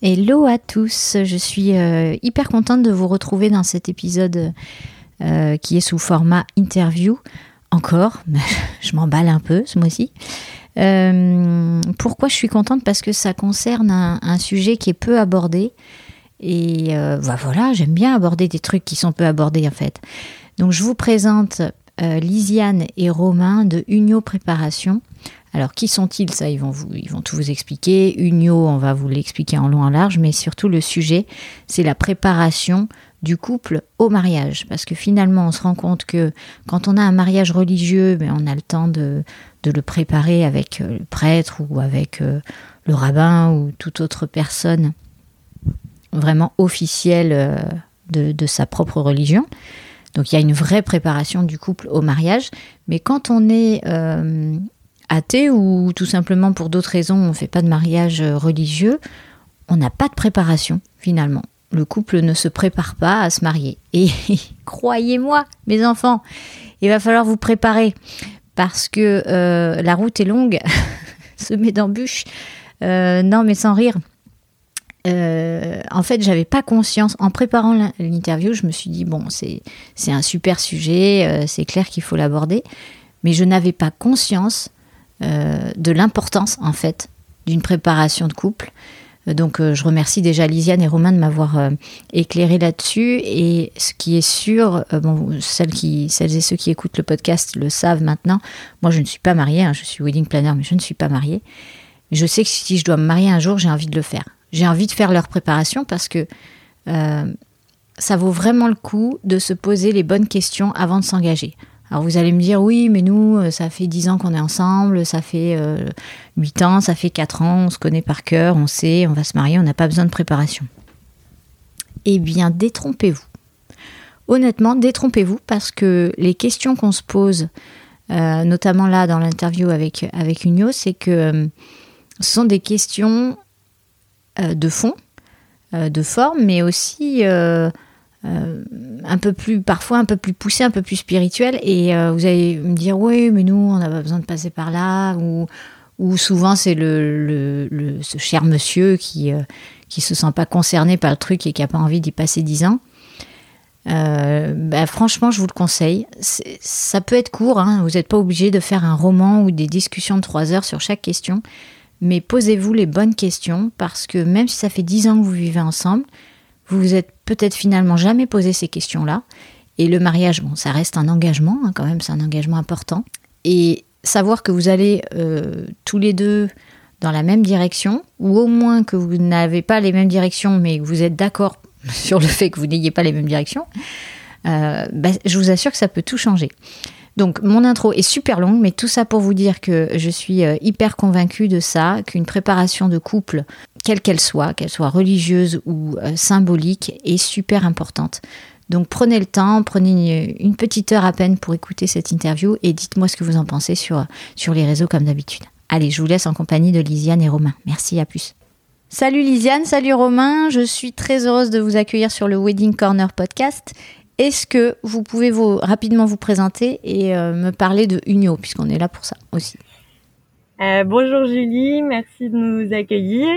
Hello à tous, je suis euh, hyper contente de vous retrouver dans cet épisode euh, qui est sous format interview. Encore, je m'emballe un peu ce mois-ci. Euh, pourquoi je suis contente? Parce que ça concerne un, sujet qui est peu abordé. Et bah voilà, j'aime bien aborder des trucs qui sont peu abordés en fait. Donc je vous présente Lisiane et Romain de Unio Préparation. Alors, qui sont-ils? Ça, ils vont, vous, tout vous expliquer. Unio, on va vous l'expliquer en long en large, mais surtout le sujet, c'est la préparation du couple au mariage. Parce que finalement, on se rend compte que quand on a un mariage religieux, ben, on a le temps de, le préparer avec euh, le prêtre ou avec euh, le rabbin ou toute autre personne vraiment officielle euh, de, sa propre religion. Donc il y a une vraie préparation du couple au mariage. Mais quand on est athée ou tout simplement pour d'autres raisons on ne fait pas de mariage euh, religieux, on n'a pas de préparation finalement. Le couple ne se prépare pas à se marier. Et croyez-moi, mes enfants, il va falloir vous préparer parce que euh, la route est longue, semée d'embûches. Euh, non, mais sans rire. En fait, j'avais pas conscience. En préparant l'interview, je me suis dit bon, c'est un super sujet, c'est clair qu'il faut l'aborder, mais je n'avais pas conscience euh, de l'importance en fait d'une préparation de couple. Euh, donc euh, je remercie déjà Lisiane et Romain de m'avoir éclairé là-dessus. Et ce qui est sûr, bon, celles, qui, celles et ceux qui écoutent le podcast le savent maintenant, moi je ne suis pas mariée, hein, je suis wedding planner, mais je ne suis pas mariée. Je sais que si je dois me marier un jour, j'ai envie de le faire. J'ai envie de faire leur préparation parce que ça vaut vraiment le coup de se poser les bonnes questions avant de s'engager. Alors vous allez me dire, oui, mais nous, euh, ça fait 10 ans qu'on est ensemble, ça fait euh, 8 ans, ça fait 4 ans, on se connaît par cœur, on sait, on va se marier, on n'a pas besoin de préparation. Eh bien, détrompez-vous. Honnêtement, détrompez-vous parce que les questions qu'on se pose, euh, notamment là dans l'interview avec, avec Unio, c'est que euh, ce sont des questions de fond, de forme, mais aussi euh, un peu plus, parfois un peu plus poussé, un peu plus spirituel. Et euh, vous allez me dire, oui, mais nous, on n'a pas besoin de passer par là. Ou, ou souvent, c'est le, ce cher monsieur qui euh, qui se sent pas concerné par le truc et qui a pas envie d'y passer dix ans. Bah, franchement, je vous le conseille. Ça peut être court, hein. vous n'êtes pas obligé de faire un roman ou des discussions de trois heures sur chaque question, mais posez-vous les bonnes questions parce que même si ça fait dix ans que vous vivez ensemble, vous vous êtes peut-être finalement jamais posé ces questions-là. Et le mariage, bon, ça reste un engagement, hein, quand même, c'est un engagement important. Et savoir que vous allez euh, tous les deux dans la même direction, ou au moins que vous n'avez pas les mêmes directions, mais que vous êtes d'accord sur le fait que vous n'ayez pas les mêmes directions, euh, bah, je vous assure que ça peut tout changer. Donc mon intro est super longue, mais tout ça pour vous dire que je suis euh, hyper convaincue de ça, qu'une préparation de couple, quelle qu'elle soit, qu'elle soit religieuse ou euh, symbolique, est super importante. Donc prenez le temps, prenez une, petite heure à peine pour écouter cette interview et dites-moi ce que vous en pensez sur, sur les réseaux comme d'habitude. Allez, je vous laisse en compagnie de Lisiane et Romain. Merci, à plus. Salut Lisiane, salut Romain, je suis très heureuse de vous accueillir sur le Wedding Corner podcast est-ce que vous pouvez vous, rapidement vous présenter et euh, me parler de Unio, puisqu'on est là pour ça aussi? Euh, Bonjour Julie, merci de nous accueillir.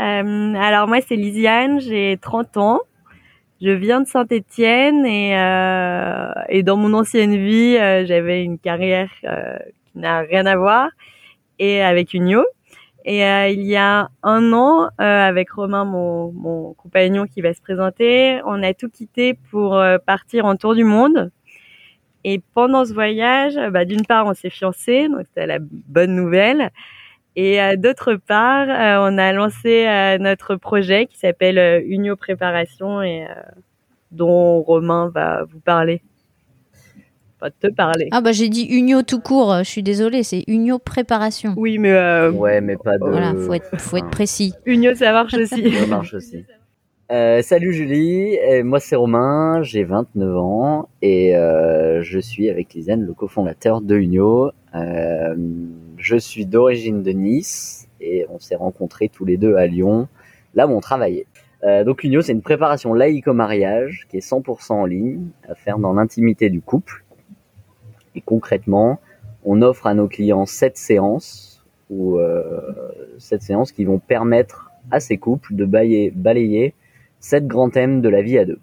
Euh, alors moi c'est Lisiane, j'ai 30 ans. Je viens de Saint-Étienne et, et dans mon ancienne vie, j'avais une carrière qui n'a rien à voir et avec Unio. Et euh, il y a un an, euh, avec Romain, mon, mon, compagnon qui va se présenter, on a tout quitté pour euh, partir en tour du monde. Et pendant ce voyage, bah, d'une part, on s'est fiancés, donc c'était la bonne nouvelle. Et d'autre part, on a lancé notre projet qui s'appelle Unio Préparation et dont Romain va vous parler pas te parler. Ah bah j'ai dit Unio tout court, je suis désolée, c'est Unio préparation. Oui, mais euh, ouais, mais pas de. Voilà, faut être, faut être précis. Unio, ça marche aussi. ça marche aussi. Euh, salut Julie, moi c'est Romain, j'ai 29 ans et euh, je suis avec Lisanne, le cofondateur de Unio. Euh, je suis d'origine de Nice et on s'est rencontrés tous les deux à Lyon, là où on travaillait. Euh, donc Unio, c'est une préparation laïque au mariage qui est 100% en ligne, à faire dans l'intimité du couple. Et concrètement, on offre à nos clients sept séances ou euh, sept séances qui vont permettre à ces couples de balayer, balayer sept grands thèmes de la vie à deux.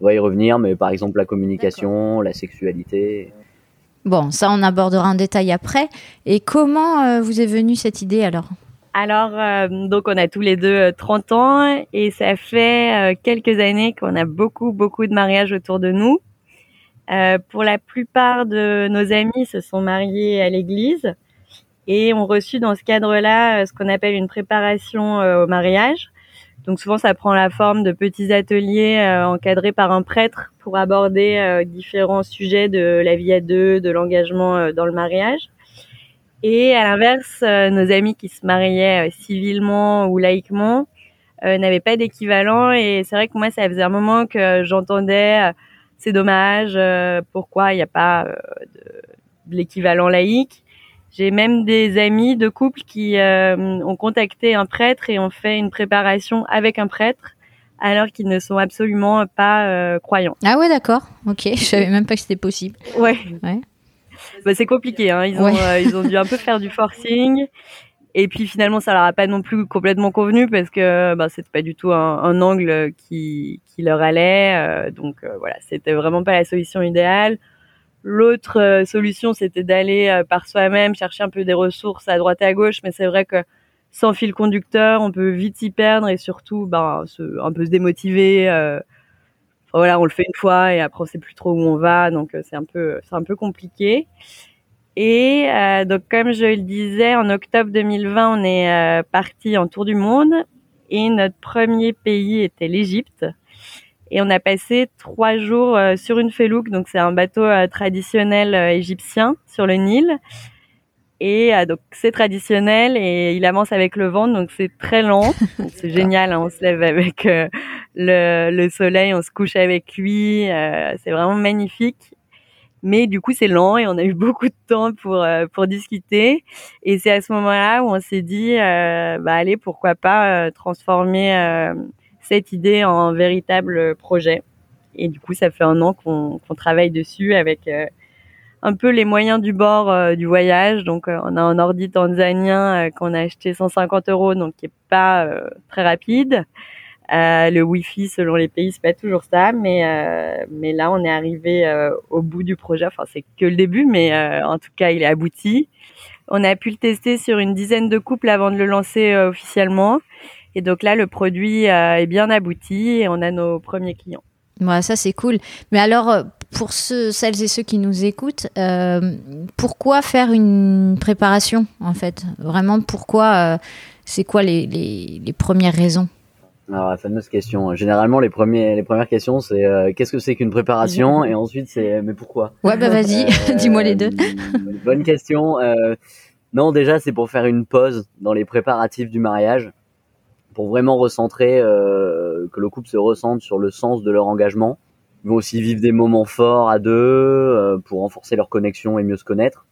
On va y revenir, mais par exemple la communication, la sexualité. Bon, ça on abordera en détail après. Et comment euh, vous est venue cette idée alors? Alors, euh, donc on a tous les deux 30 ans et ça fait quelques années qu'on a beaucoup, beaucoup de mariages autour de nous. Euh, pour la plupart de nos amis se sont mariés à l'église et ont reçu dans ce cadre-là euh, ce qu'on appelle une préparation euh, au mariage. Donc souvent ça prend la forme de petits ateliers encadrés par un prêtre pour aborder différents sujets de la vie à deux, de l'engagement dans le mariage. Et à l'inverse, nos amis qui se mariaient civilement ou laïquement n'avaient pas d'équivalent. Et c'est vrai que moi, ça faisait un moment que j'entendais c'est dommage, euh, pourquoi il n'y a pas euh, de, l'équivalent laïque. J'ai même des amis de couples qui euh, ont contacté un prêtre et ont fait une préparation avec un prêtre alors qu'ils ne sont absolument pas croyants. Ah ouais, d'accord. Ok, je savais même pas que c'était possible. Ouais. ouais. Bah, c'est compliqué. Hein. Ils ont ils ont dû un peu faire du forcing. Et puis finalement, ça leur a pas non plus complètement convenu parce que bah, c'était pas du tout un, un angle qui, qui, leur allait. Euh, donc euh, voilà, c'était vraiment pas la solution idéale. L'autre euh, solution, c'était d'aller par soi-même chercher un peu des ressources à droite et à gauche, mais c'est vrai que sans fil conducteur, on peut vite s'y perdre et surtout, ben, se, un peu se démotiver. voilà, on le fait une fois et après on sait plus trop où on va, donc c'est un peu, c'est un peu compliqué. Et euh, donc, comme je le disais, en octobre 2020, on est euh, parti en tour du monde et notre premier pays était l'Égypte. Et on a passé trois jours euh, sur une felouk, donc c'est un bateau traditionnel égyptien sur le Nil. Et donc c'est traditionnel et il avance avec le vent, donc c'est très lent. c'est génial, hein, on se lève avec le, le, soleil, on se couche avec lui, c'est vraiment magnifique. Mais du coup, c'est lent et on a eu beaucoup de temps pour euh, pour discuter. Et c'est à ce moment-là où on s'est dit, euh, bah allez, pourquoi pas euh, transformer cette idée en véritable projet. Et du coup, ça fait un an qu'on qu'on travaille dessus avec un peu les moyens du bord du voyage. Donc, on a un ordi tanzanien qu'on a acheté 150 euros, donc qui est pas très rapide. Euh, le Wi-Fi, selon les pays, c'est pas toujours ça, mais euh, mais là, on est arrivé euh, au bout du projet. Enfin, c'est que le début, mais euh, en tout cas, il est abouti. On a pu le tester sur une dizaine de couples avant de le lancer officiellement. Et donc là, le produit est bien abouti et on a nos premiers clients. Ouais, ça c'est cool. Mais alors, pour ceux, celles et ceux qui nous écoutent, pourquoi faire une préparation en fait? Vraiment, pourquoi C'est quoi les, les, les premières raisons? Alors la fameuse question. Généralement, les premiers, les premières questions, c'est euh, qu'est-ce que c'est qu'une préparation, et ensuite c'est mais pourquoi? Ouais, bah vas-y, euh, dis-moi les deux. bonne question. Euh, non, déjà c'est pour faire une pause dans les préparatifs du mariage, pour vraiment recentrer, que le couple se ressente sur le sens de leur engagement. Ils vont aussi vivre des moments forts à deux pour renforcer leur connexion et mieux se connaître.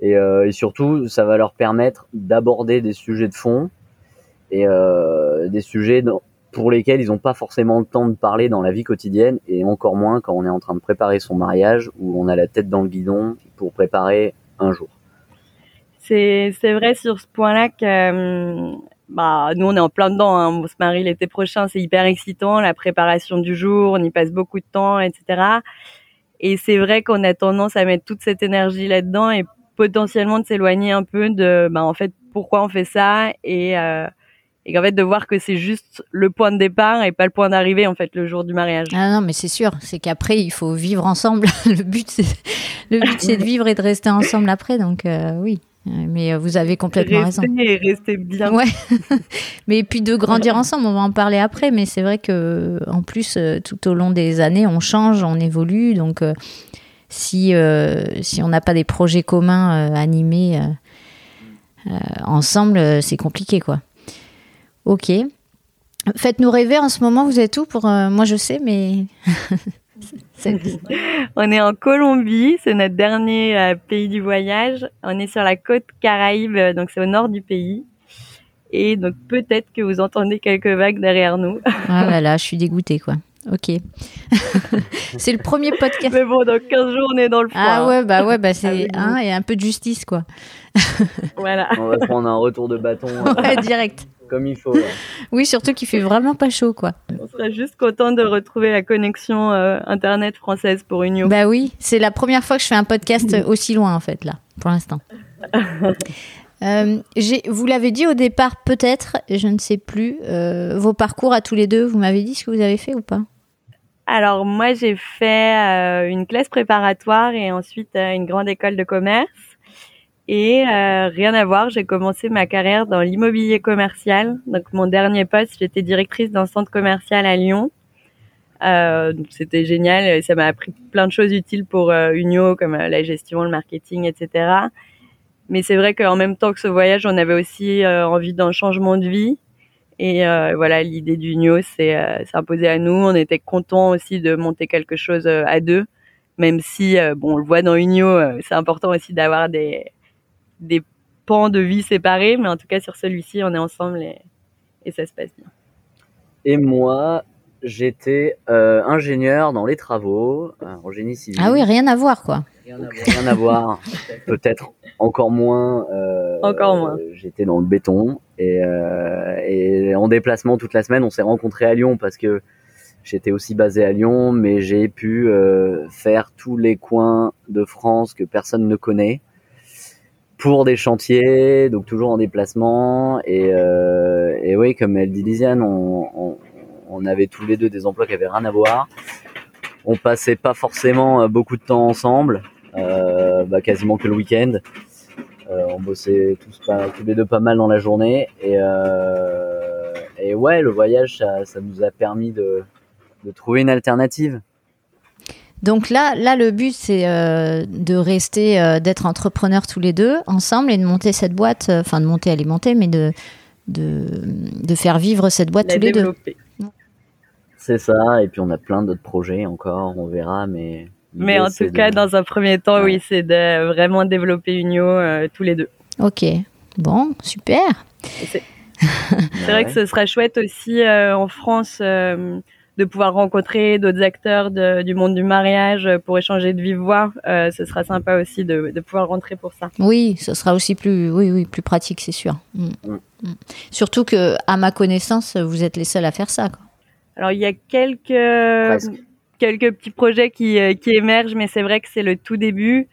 Et, et surtout, ça va leur permettre d'aborder des sujets de fond et euh, des sujets pour lesquels ils n'ont pas forcément le temps de parler dans la vie quotidienne et encore moins quand on est en train de préparer son mariage où on a la tête dans le guidon pour préparer un jour. C'est c'est vrai sur ce point-là que euh, bah nous on est en plein dedans. Hein. On se marie l'été prochain, c'est hyper excitant, la préparation du jour, on y passe beaucoup de temps, etc. Et c'est vrai qu'on a tendance à mettre toute cette énergie là-dedans et potentiellement de s'éloigner un peu de bah en fait pourquoi on fait ça et et qu'en fait de voir que c'est juste le point de départ et pas le point d'arrivée en fait le jour du mariage. Ah non mais c'est sûr, c'est qu'après il faut vivre ensemble. le but c'est le but c'est de vivre et de rester ensemble après donc euh, oui. Mais euh, vous avez complètement rester raison. Et rester bien. Ouais. mais puis de grandir ensemble, on va en parler après. Mais c'est vrai que en plus, euh, tout au long des années, on change, on évolue. Donc, si si on n'a pas des projets communs animés ensemble, c'est compliqué, quoi. Ok. Faites-nous rêver en ce moment, vous êtes où pour euh, moi je sais mais on est en Colombie, c'est notre dernier euh, pays du voyage. On est sur la côte Caraïbe, euh, donc c'est au nord du pays. Et donc peut-être que vous entendez quelques vagues derrière nous. ah là là, je suis dégoûtée quoi. Ok. c'est le premier podcast. Mais bon, dans 15 jours, on est dans le froid. Ah ouais, bah ouais, bah c'est un et un peu de justice quoi. voilà. On va prendre un retour de bâton. ouais, direct comme il faut. Oui, surtout qu'il fait vraiment pas chaud, quoi. On serait juste content de retrouver la connexion euh, internet française pour Union. Bah oui, c'est la première fois que je fais un podcast aussi loin, en fait, là, pour l'instant. euh, vous l'avez dit au départ, peut-être, je ne sais plus, euh, vos parcours à tous les deux, vous m'avez dit ce que vous avez fait ou pas? Alors moi j'ai fait euh, une classe préparatoire et ensuite une grande école de commerce. Et euh, rien à voir, j'ai commencé ma carrière dans l'immobilier commercial. Donc mon dernier poste, j'étais directrice d'un centre commercial à Lyon. Euh, c'était génial, et ça m'a appris plein de choses utiles pour euh, Unio, comme euh, la gestion, le marketing, etc. Mais c'est vrai qu'en même temps que ce voyage, on avait aussi euh, envie d'un changement de vie. Et voilà, l'idée d'Unio s'est imposée à nous. On était contents aussi de monter quelque chose à deux, même si, bon, on le voit dans Unio, c'est important aussi d'avoir des des pans de vie séparés, mais en tout cas sur celui-ci, on est ensemble et, et ça se passe bien. Et moi, j'étais euh, ingénieur dans les travaux, euh, en génie civil. Ah oui, rien à voir quoi. Rien à voir. Peut-être encore moins. Euh, encore moins. J'étais dans le béton et, euh, et en déplacement toute la semaine. On s'est rencontrés à Lyon parce que j'étais aussi basé à Lyon, mais j'ai pu euh, faire tous les coins de France que personne ne connaît pour des chantiers, donc toujours en déplacement. Et, euh, et oui, comme elle dit Lisiane, on, on, on, avait tous les deux des emplois qui avaient rien à voir. On passait pas forcément euh, beaucoup de temps ensemble, euh, bah, quasiment que le week-end. Euh, on bossait tous, pas, tous les deux pas mal dans la journée. Et, euh, et ouais, le voyage, ça, ça nous a permis de, de trouver une alternative. Donc là, là, le but c'est euh, de rester, euh, d'être entrepreneurs tous les deux ensemble et de monter cette boîte, euh, enfin de monter, elle est montée, mais de de, de faire vivre cette boîte La tous développer. les deux. C'est ça, et puis on a plein d'autres projets encore, on verra, mais. Mais en tout cas, de... dans un premier temps, ouais. oui, c'est de vraiment développer Unio euh, tous les deux. Ok, bon, super. C'est vrai que ce serait chouette aussi euh, en France de pouvoir rencontrer d'autres acteurs de, du monde du mariage pour échanger de vive voix. Euh, ce sera sympa aussi de, de, pouvoir rentrer pour ça. Oui, ce sera aussi plus, oui, oui, plus pratique, c'est sûr. Mm. Mm. Surtout que, à ma connaissance, vous êtes les seuls à faire ça. Quoi. Alors, il y a quelques, Presque. quelques petits projets qui, qui émergent, mais c'est vrai que c'est le tout début.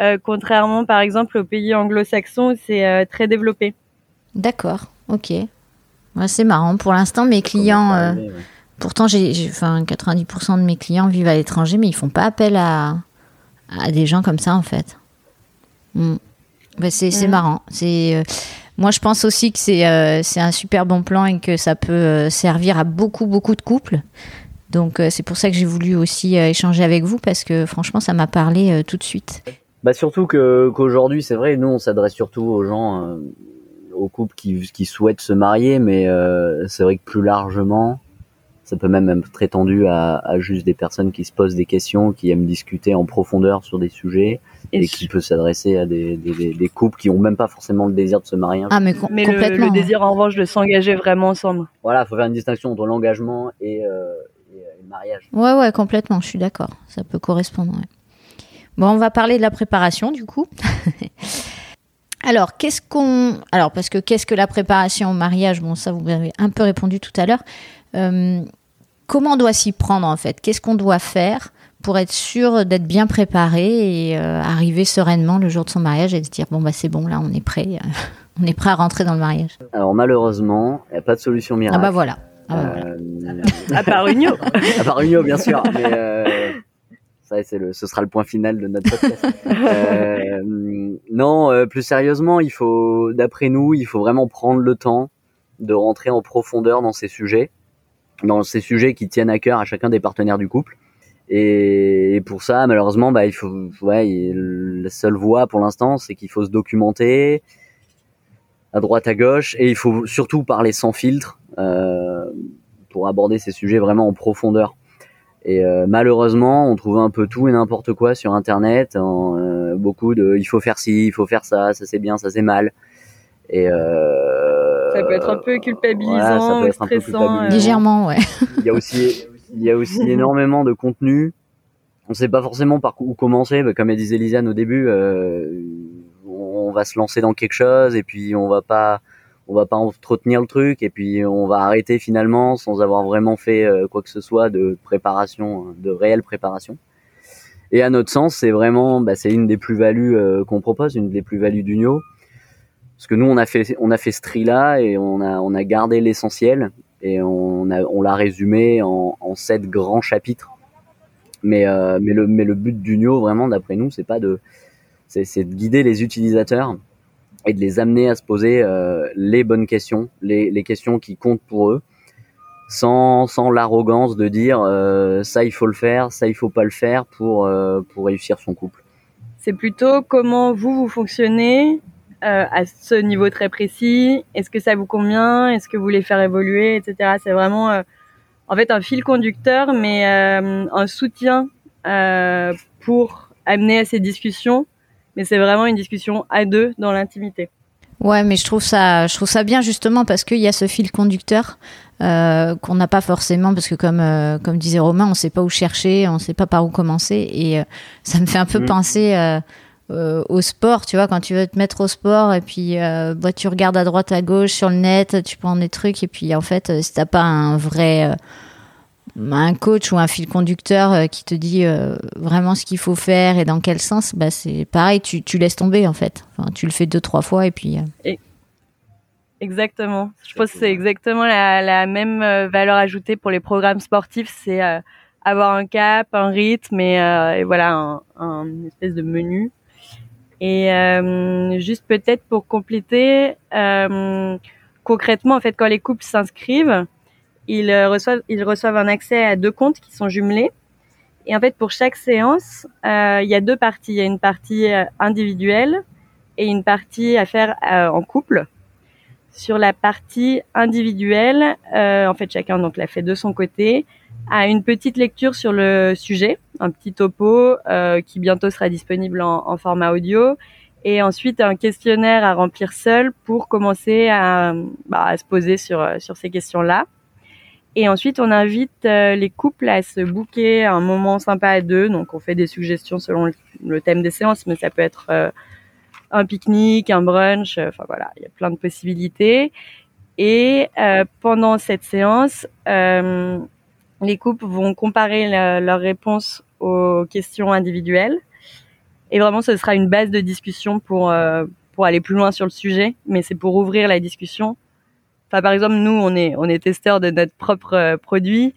Euh, contrairement, par exemple, aux pays anglo-saxons, c'est euh, très développé. D'accord, ok. Ouais, c'est marrant. Pour l'instant, mes clients. Pourtant, j'ai, enfin, 90% de mes clients vivent à l'étranger, mais ils font pas appel à, à des gens comme ça, en fait. Mm. Ben, c'est, mm. c'est marrant. C'est, euh, moi, je pense aussi que c'est, euh, c'est un super bon plan et que ça peut euh, servir à beaucoup, beaucoup de couples. Donc, euh, c'est pour ça que j'ai voulu aussi euh, échanger avec vous parce que franchement, ça m'a parlé euh, tout de suite. Bah surtout que, qu'aujourd'hui, c'est vrai, nous, on s'adresse surtout aux gens, aux couples qui, qui souhaitent se marier, mais c'est vrai que plus largement, ça peut même être étendu à, à, juste des personnes qui se posent des questions, qui aiment discuter en profondeur sur des sujets et, et qui peut s'adresser à des, des, des, couples qui ont même pas forcément le désir de se marier. Ah mais, com mais complètement. Le, le, désir en revanche de s'engager vraiment ensemble. Voilà, faut faire une distinction entre l'engagement et, euh, et, le mariage. Ouais ouais complètement, je suis d'accord, ça peut correspondre. Ouais. Bon, on va parler de la préparation du coup. Alors, qu'est-ce qu'on. Alors, parce que qu'est-ce que la préparation au mariage? Bon, ça, vous avez un peu répondu tout à l'heure. Euh, comment on doit s'y prendre en fait? Qu'est-ce qu'on doit faire pour être sûr d'être bien préparé et arriver sereinement le jour de son mariage et se dire bon bah c'est bon là on est prêt, on est prêt à rentrer dans le mariage? Alors malheureusement, il n'y a pas de solution miracle. Ah bah voilà. Ah à part Unio. à part Unio bien sûr, mais ça c'est le, ce sera le point final de notre podcast. non, plus sérieusement, il faut, d'après nous, il faut vraiment prendre le temps de rentrer en profondeur dans ces sujets, dans ces sujets qui tiennent à cœur à chacun des partenaires du couple. Et, pour ça, malheureusement, bah, il faut, ouais, la seule voie pour l'instant, c'est qu'il faut se documenter à droite, à gauche, et il faut surtout parler sans filtre euh, pour aborder ces sujets vraiment en profondeur. Et euh, malheureusement, on trouve un peu tout et n'importe quoi sur Internet. Euh, beaucoup de, il faut faire ci, il faut faire ça, ça c'est bien, ça c'est mal. Et ça peut être un peu culpabilisant, stressant. Légèrement, ouais. il y a aussi, il y a aussi énormément de contenu. On sait pas forcément par où commencer. Comme elle disait Lisiane au début, on va se lancer dans quelque chose et puis on va pas on va pas entretenir le truc et puis on va arrêter finalement sans avoir vraiment fait quoi que ce soit de préparation, de réelle préparation. Et à notre sens, c'est vraiment, bah, c'est une des plus-values qu'on propose, une des plus-values d'Unio parce que nous on a fait on a fait ce tri là et on a on a gardé l'essentiel et on a on l'a résumé en, en sept grands chapitres. Mais euh, mais le mais le but d'Unio vraiment d'après nous c'est pas de c'est de guider les utilisateurs et de les amener à se poser euh, les bonnes questions les, les questions qui comptent pour eux sans sans l'arrogance de dire euh, ça il faut le faire ça il faut pas le faire pour pour réussir son couple. C'est plutôt comment vous vous fonctionnez euh, à ce niveau très précis Est-ce que ça vous convient? Est-ce que vous voulez faire évoluer, etc. C'est vraiment euh, en fait un fil conducteur, mais euh, un soutien pour amener à ces discussions. Mais c'est vraiment une discussion à deux dans l'intimité. Ouais, mais je trouve ça, je trouve ça bien justement parce qu'il y a ce fil conducteur euh, qu'on n'a pas forcément parce que comme comme disait Romain, on ne sait pas où chercher, on ne sait pas par où commencer et ça me fait un peu mmh. penser euh, au sport, tu vois, quand tu veux te mettre au sport et puis euh, bah, tu regardes à droite, à gauche sur le net, tu prends des trucs et puis en fait, euh, si t'as pas un vrai un coach ou un fil conducteur qui te dit vraiment ce qu'il faut faire et dans quel sens, bah c'est pareil, tu, tu, laisses tomber en fait. Enfin, tu le fais deux trois fois et puis. Exactement. Je pense que c'est exactement la, même valeur ajoutée pour les programmes sportifs, c'est avoir un cap, un rythme et, et voilà un, un espèce de menu et euh, juste peut-être pour compléter, euh, concrètement, en fait, quand les couples s'inscrivent, ils euh, reçoivent, ils reçoivent un accès à deux comptes qui sont jumelés. Et en fait, pour chaque séance, euh, il y a deux parties. Il y a une partie euh, individuelle et une partie à faire en couple. Sur la partie individuelle, en fait, chacun donc l'a fait de son côté à une petite lecture sur le sujet, un petit topo euh, qui bientôt sera disponible en, en, format audio, et ensuite un questionnaire à remplir seul pour commencer à, bah, à se poser sur, sur ces questions-là. Et ensuite, on invite euh, les couples à se booker un moment sympa à deux. Donc, on fait des suggestions selon le, thème des séances, mais ça peut être euh, un pique-nique, un brunch. Enfin voilà, il y a plein de possibilités. Et pendant cette séance, les couples vont comparer leurs réponses aux questions individuelles. Et vraiment, ce sera une base de discussion pour, euh, pour aller plus loin sur le sujet, mais c'est pour ouvrir la discussion. Enfin, par exemple, nous, on est, on est testeurs de notre propre euh, produit.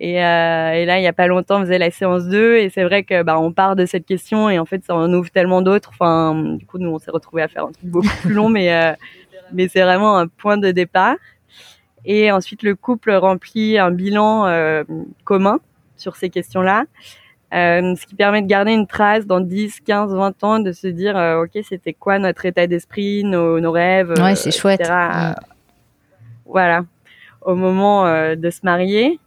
Et, euh, et, là, il y a pas longtemps, on faisait la séance 2 et c'est vrai que bah, on part de cette question et en fait, ça en ouvre tellement d'autres. Enfin, du coup, nous, on s'est retrouvés à faire un truc beaucoup plus long, mais, euh, mais c'est vraiment un point de départ. Et ensuite, le couple remplit un bilan euh, commun sur ces questions-là, euh, ce qui permet de garder une trace dans 10, 15, 20 ans, de se dire, euh, OK, c'était quoi notre état d'esprit, nos, nos, rêves, ouais, c'est chouette. Voilà, au moment de se marier.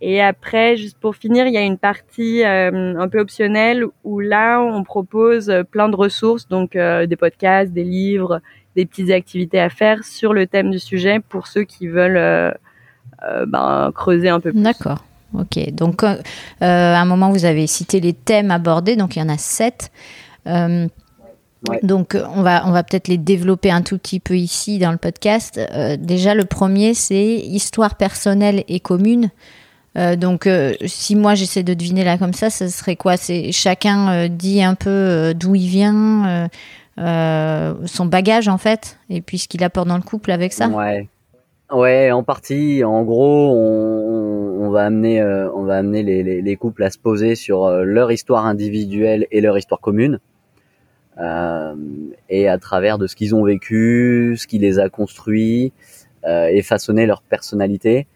Et après, juste pour finir, il y a une partie un peu optionnelle où là, on propose plein de ressources, donc des podcasts, des livres, des petites activités à faire sur le thème du sujet pour ceux qui veulent euh, euh, ben, creuser un peu plus. D'accord. Ok. Donc, euh, à un moment, vous avez cité les thèmes abordés, donc il y en a sept. Donc, on va, on va peut-être les développer un tout petit peu ici dans le podcast. déjà, le premier, c'est histoire personnelle et commune. Donc, si moi j'essaie de deviner là comme ça, ce serait quoi? C'est chacun dit un peu d'où il vient, son bagage en fait, et puis ce qu'il apporte dans le couple avec ça. Ouais, ouais, en partie. En gros, on, va amener, on va amener les, les, les, couples à se poser sur leur histoire individuelle et leur histoire commune. Euh, et à travers de ce qu'ils ont vécu, ce qui les a construits euh, et façonné leur personnalité,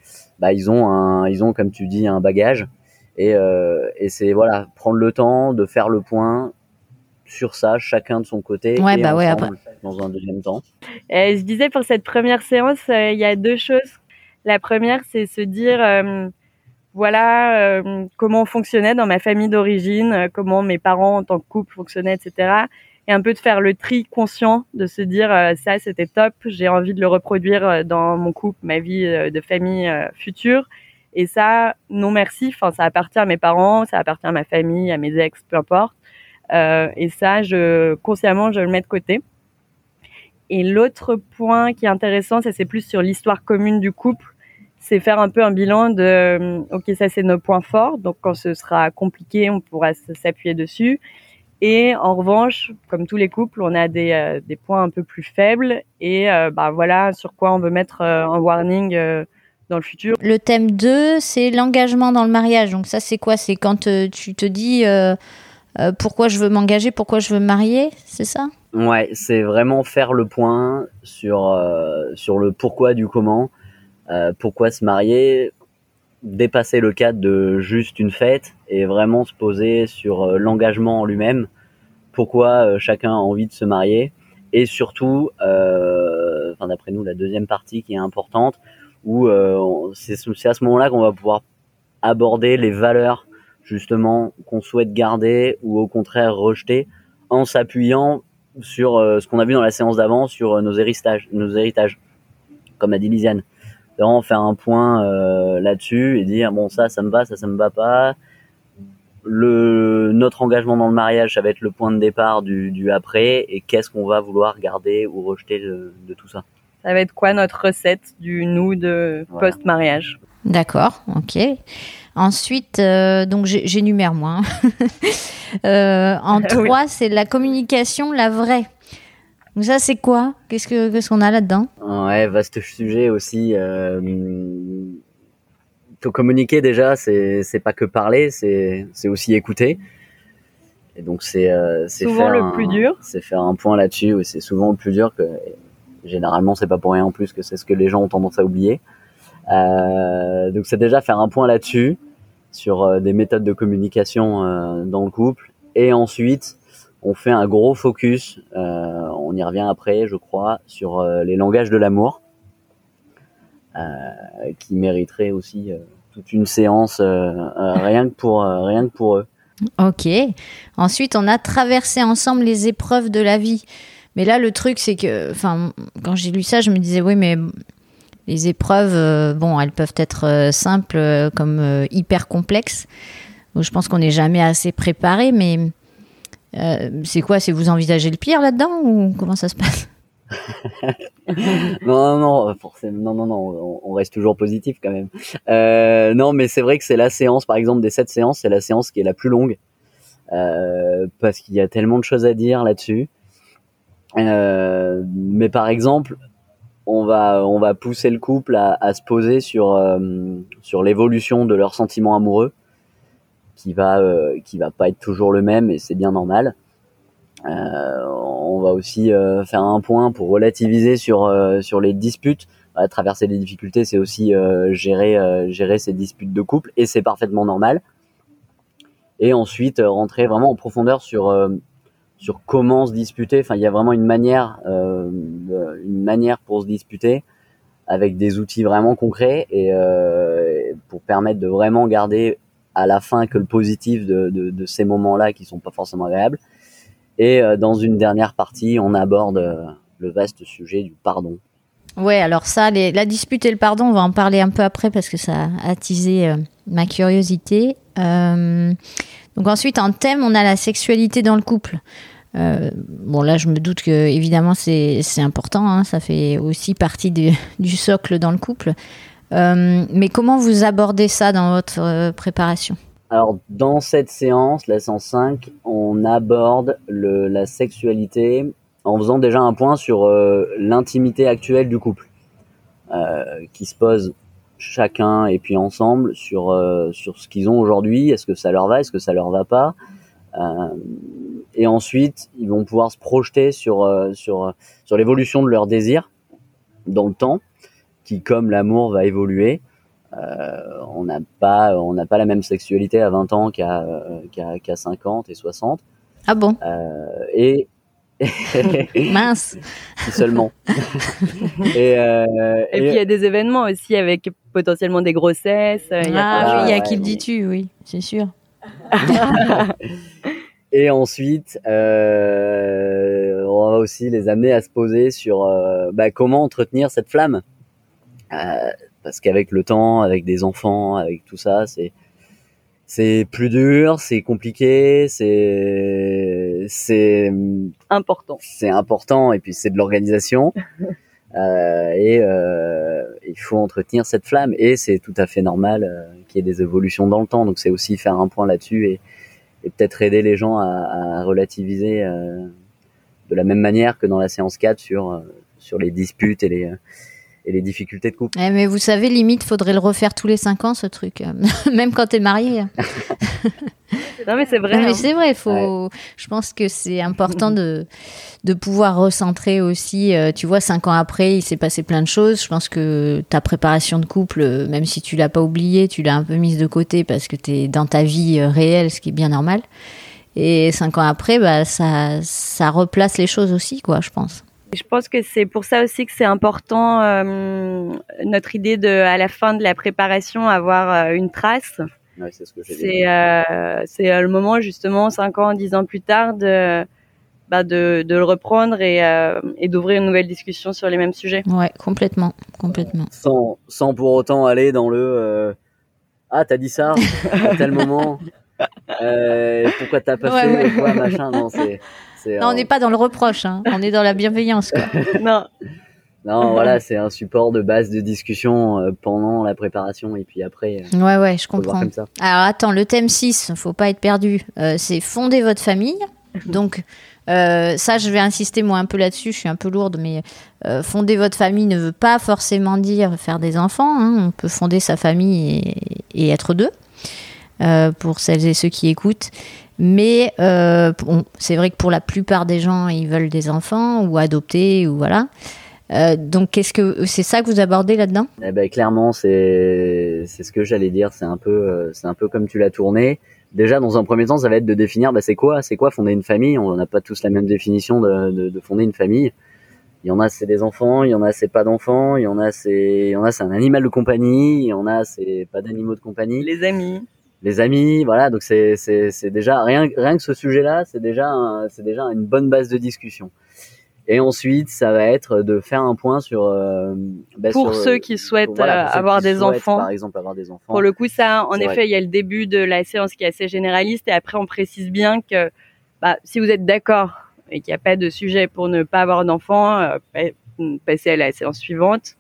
bah ils ont un, ils ont comme tu dis un bagage et, euh, et c'est voilà prendre le temps de faire le point sur ça, chacun de son côté. Ouais, bah ouais, après. Dans un deuxième temps. je disais pour cette première séance, il y a deux choses. La première, c'est se dire, voilà, comment on fonctionnait dans ma famille d'origine, comment mes parents en tant que couple fonctionnaient, etc et un peu de faire le tri conscient, de se dire euh, ça c'était top, j'ai envie de le reproduire euh, dans mon couple, ma vie euh, de famille future. Et ça, non merci. Enfin, ça appartient à mes parents, ça appartient à ma famille, à mes ex, peu importe. et ça, je consciemment, je le mets de côté. Et l'autre point qui est intéressant, ça c'est plus sur l'histoire commune du couple, c'est faire un peu un bilan de, ok, ça c'est nos points forts. Donc quand ce sera compliqué, on pourra s'appuyer dessus. Et en revanche, comme tous les couples, on a des, euh, des points un peu plus faibles et euh, bah, voilà sur quoi on veut mettre euh, un warning dans le futur. Le thème 2, c'est l'engagement dans le mariage. Donc ça, c'est quoi? C'est quand tu te dis pourquoi je veux m'engager, pourquoi je veux me marier, c'est ça? Ouais, c'est vraiment faire le point sur, sur le pourquoi du comment, pourquoi se marier, dépasser le cadre de juste une fête et vraiment se poser sur l'engagement en lui-même pourquoi euh, chacun a envie de se marier et surtout, euh, enfin d'après nous, la deuxième partie qui est importante, où euh, c'est à ce moment-là qu'on va pouvoir aborder les valeurs justement qu'on souhaite garder ou au contraire rejeter en s'appuyant sur ce qu'on a vu dans la séance d'avant sur nos héritages, nos héritages, comme a dit Lisiane. Vraiment faire un point là-dessus et dire bon ça ça me va, ça ça me va pas, le notre engagement dans le mariage, ça va être le point de départ du, du après, et qu'est-ce qu'on va vouloir garder ou rejeter de, de, tout ça. Ça va être quoi notre recette du nous de post-mariage? D'accord, ok. Ensuite, euh, donc j'énumère moi. Hein. euh, en trois, c'est la communication, la vraie. Donc ça, c'est quoi? Qu'est-ce que qu'est-ce qu'on a là-dedans? Ouais, vaste sujet aussi. Euh, communiquer déjà, c'est c'est pas que parler, c'est c'est aussi écouter. Et donc c'est euh, c'est souvent le plus dur. C'est faire un point là-dessus. C'est souvent le plus dur que généralement c'est pas pour rien en plus que c'est ce que les gens ont tendance à oublier. Euh, donc c'est déjà faire un point là-dessus sur euh, des méthodes de communication euh, dans le couple et ensuite on fait un gros focus, euh, on y revient après je crois, sur les langages de l'amour qui mériterait aussi toute une séance euh, euh, rien que pour euh, rien que pour eux. Ok. Ensuite, on a traversé ensemble les épreuves de la vie. Mais là, le truc, c'est que, enfin, quand j'ai lu ça, je me disais, oui, mais les épreuves, bon, elles peuvent être simples comme hyper complexes. je pense qu'on n'est jamais assez préparé, mais c'est quoi C'est vous envisagez le pire là-dedans ou comment ça se passe? Non, non, non, forcément, non, non, non, on, reste toujours positif quand même. Euh, non, mais c'est vrai que c'est la séance, par exemple, des sept séances, c'est la séance qui est la plus longue euh, parce qu'il y a tellement de choses à dire là-dessus. Euh, mais par exemple, on va, on va pousser le couple à, à se poser sur euh, sur l'évolution de leurs sentiments amoureux, qui va, euh, qui va pas être toujours le même, et c'est bien normal. Euh, on va aussi euh, faire un point pour relativiser sur sur les disputes. À traverser les difficultés, c'est aussi gérer gérer ces disputes de couple et c'est parfaitement normal. Et ensuite rentrer vraiment en profondeur sur sur comment se disputer. Enfin, il y a vraiment une manière, une manière pour se disputer avec des outils vraiment concrets et pour permettre de vraiment garder à la fin que le positif de, de, ces moments-là qui sont pas forcément agréables et euh, dans une dernière partie, on aborde euh, le vaste sujet du pardon. Ouais, alors ça, la dispute et le pardon, on va en parler un peu après parce que ça a attisé euh, ma curiosité. donc ensuite, en thème, on a la sexualité dans le couple. bon là, je me doute que évidemment c'est important, hein, ça fait aussi partie du socle dans le couple. Mais comment vous abordez ça dans votre préparation? Alors, dans cette séance, la séance 5, on aborde la sexualité en faisant déjà un point sur l'intimité actuelle du couple, qui se pose chacun et puis ensemble sur euh, sur ce qu'ils ont aujourd'hui. Est-ce que ça leur va? Est-ce que ça leur va pas? Euh, Et ensuite, ils vont pouvoir se projeter sur euh, sur sur l'évolution de leur désir dans le temps, qui comme l'amour va évoluer. on n'a pas on n'a pas la même sexualité à 20 ans qu'à qu'à 50 et 60. Ah bon? Et Mince. seulement. et, euh, et, puis il y a des événements aussi avec potentiellement des grossesses. ah oui, il y a qui le dit-tu, oui, c'est sûr. et ensuite, euh, on va aussi les amener à se poser sur euh, bah, comment entretenir cette flamme. Euh, parce qu'avec le temps, avec des enfants, avec tout ça, c'est c'est plus dur, c'est compliqué, c'est c'est important. C'est important et puis c'est de l'organisation euh, et euh, il faut entretenir cette flamme et c'est tout à fait normal euh, qu'il y ait des évolutions dans le temps. Donc c'est aussi faire un point là-dessus et, et peut-être aider les gens à, à relativiser euh, de la même manière que dans la séance 4 sur sur les disputes et les et les difficultés de couple. Eh, mais vous savez, limite, faudrait le refaire tous les cinq ans, ce truc. Même quand t'es marié. non, mais c'est vrai. mais hein. c'est vrai, faut, je pense que c'est important de, de pouvoir recentrer aussi. Euh, tu vois, cinq ans après, il s'est passé plein de choses. Je pense que ta préparation de couple, euh, même si tu l'as pas oublié, tu l'as un peu mise de côté parce que tu es dans ta vie euh, réelle, ce qui est bien normal. Et cinq ans après, bah, ça, ça replace les choses aussi, quoi, je pense. Je pense que c'est pour ça aussi que c'est important euh, notre idée de, à la fin de la préparation, avoir euh, une trace. Ouais, c'est ce euh, c'est euh, le moment justement, cinq ans, dix ans plus tard, de bah, de, de le reprendre et, euh, et d'ouvrir une nouvelle discussion sur les mêmes sujets. Ouais, complètement, complètement. Sans sans pour autant aller dans le ah t'as dit ça à tel moment. pourquoi t'as pas fait quoi machin? Non c'est non, on n'est pas dans le reproche, hein. on est dans la bienveillance. Quoi. non. Non, voilà, c'est un support de base de discussion euh, pendant la préparation et puis après. Euh, ouais, ouais, je comprends. Alors attends, le thème 6, faut pas être perdu, euh, c'est fonder votre famille. Donc, ça, je vais insister moi un peu là-dessus, je suis un peu lourde, mais fonder votre famille ne veut pas forcément dire faire des enfants. Hein. On peut fonder sa famille et, et être deux, pour celles et ceux qui écoutent. Mais euh, bon, c'est vrai que pour la plupart des gens, ils veulent des enfants ou adopter ou voilà. Euh, donc, qu'est-ce que c'est ça que vous abordez là-dedans? Eh ben, clairement, c'est c'est ce que j'allais dire. C'est un peu euh, c'est un peu comme tu l'as tourné. Déjà, dans un premier temps, ça va être de définir bah, c'est quoi c'est quoi fonder une famille? On n'a pas tous la même définition de, de, de, fonder une famille. Il y en a c'est des enfants, il y en a c'est pas d'enfants, il y en a c'est il y en a c'est un animal de compagnie, il y en a c'est pas d'animaux de compagnie. Les amis les amis, voilà. Donc c'est c'est déjà rien rien que ce sujet-là, c'est déjà c'est déjà une bonne base de discussion. Et ensuite, ça va être de faire un point sur euh, bah, pour ceux qui souhaitent avoir des enfants, par exemple, avoir des enfants. Pour le coup, ça, en effet, il y a le début de la séance qui est assez généraliste, et après, on précise bien que bah, si vous êtes d'accord et qu'il n'y a pas de sujet pour ne pas avoir d'enfants, euh, passez à la séance suivante,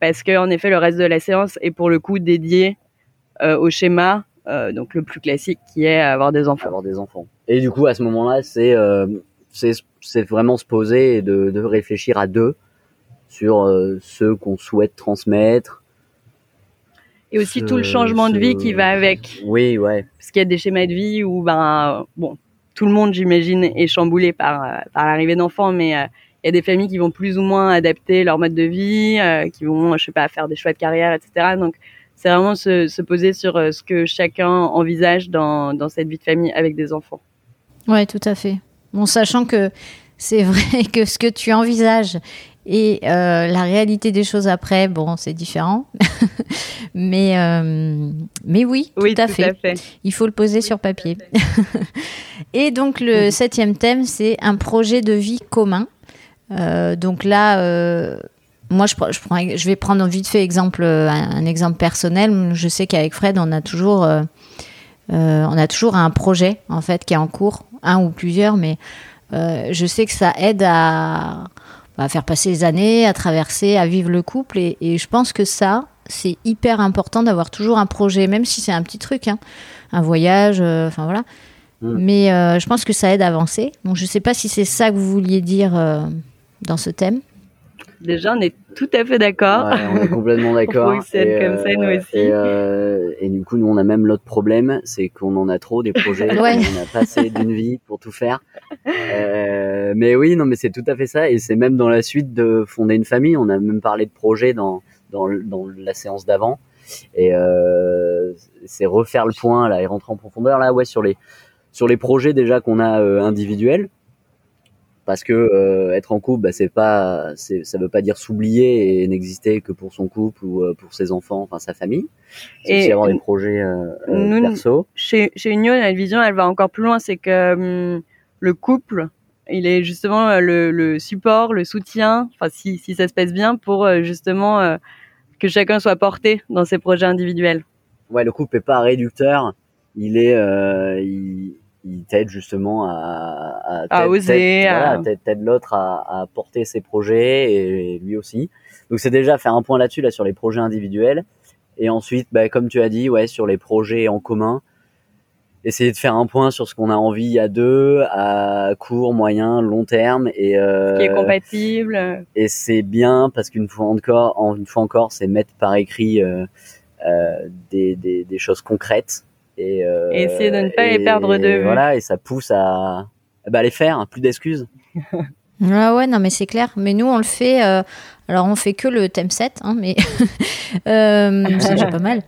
parce que en effet, le reste de la séance est pour le coup dédié euh, au schéma euh, donc le plus classique qui est avoir des enfants. Avoir des enfants. Et du coup, à ce moment-là, c'est euh, c'est vraiment se poser et de, de réfléchir à deux sur euh, ce qu'on souhaite transmettre. Et aussi tout le changement de vie qui va avec. Oui, ouais. Parce qu'il y a des schémas de vie où ben bon, tout le monde, j'imagine, est chamboulé par par l'arrivée d'enfants, mais il y a des familles qui vont plus ou moins adapter leur mode de vie, qui vont, je sais pas, faire des choix de carrière, etc. Donc c'est vraiment se, se, poser sur euh, ce que chacun envisage dans, dans cette vie de famille avec des enfants. Ouais, tout à fait. Bon, sachant que c'est vrai que ce que tu envisages et euh, la réalité des choses après, bon, c'est différent. mais, euh, mais oui, tout, à, fait. Il faut le poser sur papier. et donc, le septième thème, c'est un projet de vie commun. Euh, donc là, moi, je, je, prends, je vais prendre vite fait exemple, euh, un, exemple personnel. Je sais qu'avec Fred, on a toujours, euh, euh, on a toujours un projet en fait qui est en cours, un ou plusieurs, mais euh, je sais que ça aide à, à, faire passer les années, à traverser, à vivre le couple, et, et je pense que ça, c'est hyper important d'avoir toujours un projet, même si c'est un petit truc, hein. un voyage, enfin voilà. Mm. Mais je pense que ça aide à avancer. Donc je sais pas si c'est ça que vous vouliez dire dans ce thème. Déjà, on est tout à fait d'accord. Ouais, on est complètement d'accord. On fonctionne Et, comme ça, nous euh, aussi. Et, euh, et du coup, nous, on a même l'autre problème, c'est qu'on en a trop des projets. Ouais. On a pas assez d'une vie pour tout faire. Euh, mais oui, non, mais c'est tout à fait ça. Et c'est même dans la suite de fonder une famille. On a même parlé de projet dans dans, dans la séance d'avant. Et euh, c'est refaire le point là et rentrer en profondeur là, ouais, sur les sur les projets déjà qu'on a euh, individuels parce que euh, être en couple bah, c'est pas c'est ça veut pas dire s'oublier et n'exister que pour son couple ou euh, pour ses enfants enfin sa famille c'est Et aussi avoir des projets euh, euh, nous- perso Chez, chez Union, la vision, elle va encore plus loin. C'est que hum, le couple, il est justement euh, le, le support, le soutien, enfin, si, si ça se passe bien, pour euh, justement euh, que chacun soit porté dans ses projets individuels. ouais le couple est pas réducteur il est euh, il, il t'aide justement à à, À oser, à- voilà, l'autre à, à porter ses projets et lui aussi. Donc c'est déjà faire un point là-dessus là sur les projets individuels. Et ensuite bah, comme tu as dit ouais sur les projets en commun. Essayer de faire un point sur ce qu'on a envie à deux à court moyen long terme. Et euh, Qui est compatible. et c'est bien parce qu'une fois encore, en- une fois encore, c'est mettre par écrit euh, euh, des, des, des choses concrètes et, euh, Et essayer de ne pas les perdre de vue. Voilà, et ça pousse à bah, les faire, hein, plus d'excuses. Ouais, ouais, non, mais c'est clair. Mais nous, on le fait. euh, alors, on fait que le thème 7, hein, mais euh, c'est déjà pas mal.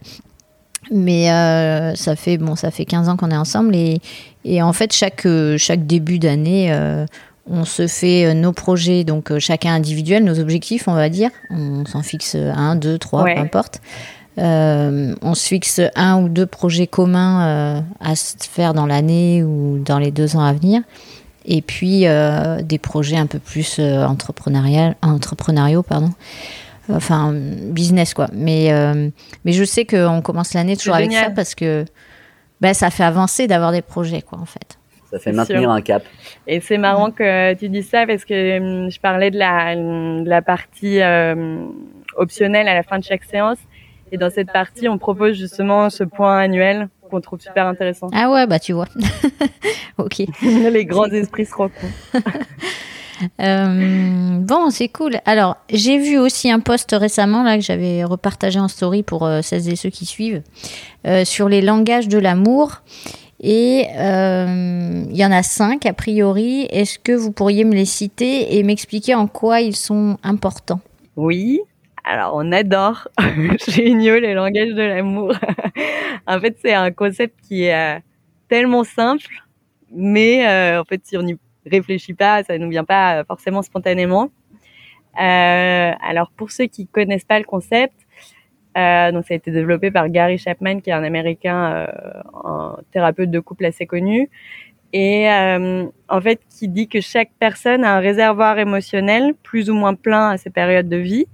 Mais euh, ça fait bon, ça fait 15 ans qu'on est ensemble et, et en fait chaque euh, chaque début d'année, euh, on se fait euh, nos projets donc euh, chacun individuel, nos objectifs, on va dire. On s'en fixe un, deux, trois, Ouais. peu importe. Euh, on se fixe un ou deux projets communs euh, à se faire dans l'année ou dans les deux ans à venir. Et puis euh, des projets un peu plus euh, entrepreneurial, entrepreneuriaux, pardon. Enfin, business quoi. Mais, euh, mais je sais qu'on commence l'année toujours avec ça parce que ben, ça fait avancer d'avoir des projets quoi en fait. Ça fait maintenir sûr. un cap. Et c'est marrant que tu dis ça parce que hum, je parlais de la, de la partie euh, optionnelle à la fin de chaque séance. Et dans cette partie, on propose justement ce point annuel qu'on trouve super intéressant. Ah ouais, bah tu vois. ok. Les grands esprits se rencontrent. Euh, bon, c'est cool. Alors, j'ai vu aussi un post récemment là que j'avais repartagé en story pour euh, celles et ceux qui suivent euh, sur les langages de l'amour. Et euh, il y en a cinq a priori. Est-ce que vous pourriez me les citer et m'expliquer en quoi ils sont importants? Oui. Alors, on adore Unio les langages de l'amour. en fait, c'est un concept qui est euh, tellement simple, mais euh, en fait, si on n'y réfléchit pas, ça nous vient pas euh, forcément spontanément. Alors, pour ceux qui connaissent pas le concept, donc ça a été développé par Gary Chapman, qui est un Américain, un thérapeute de couple assez connu, et en fait qui dit que chaque personne a un réservoir émotionnel plus ou moins plein à ses périodes de vie,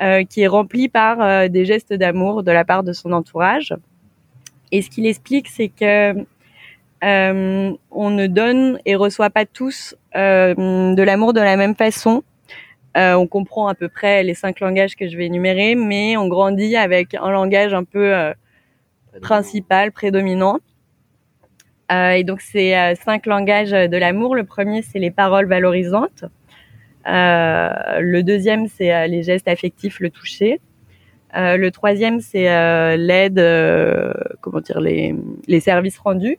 qui est rempli par euh, des gestes d'amour de la part de son entourage. Et ce qu'il explique, c'est que euh, on ne donne et reçoit pas tous euh, de l'amour de la même façon. Euh, on comprend à peu près les cinq langages que je vais énumérer, mais on grandit avec un langage un peu euh, principal, prédominant. Euh, et donc, c'est euh, cinq langages de l'amour. Le premier, c'est les paroles valorisantes. Euh, le deuxième, c'est euh, les gestes affectifs, le toucher. Euh, le troisième, c'est l'aide, comment dire, les, services rendus.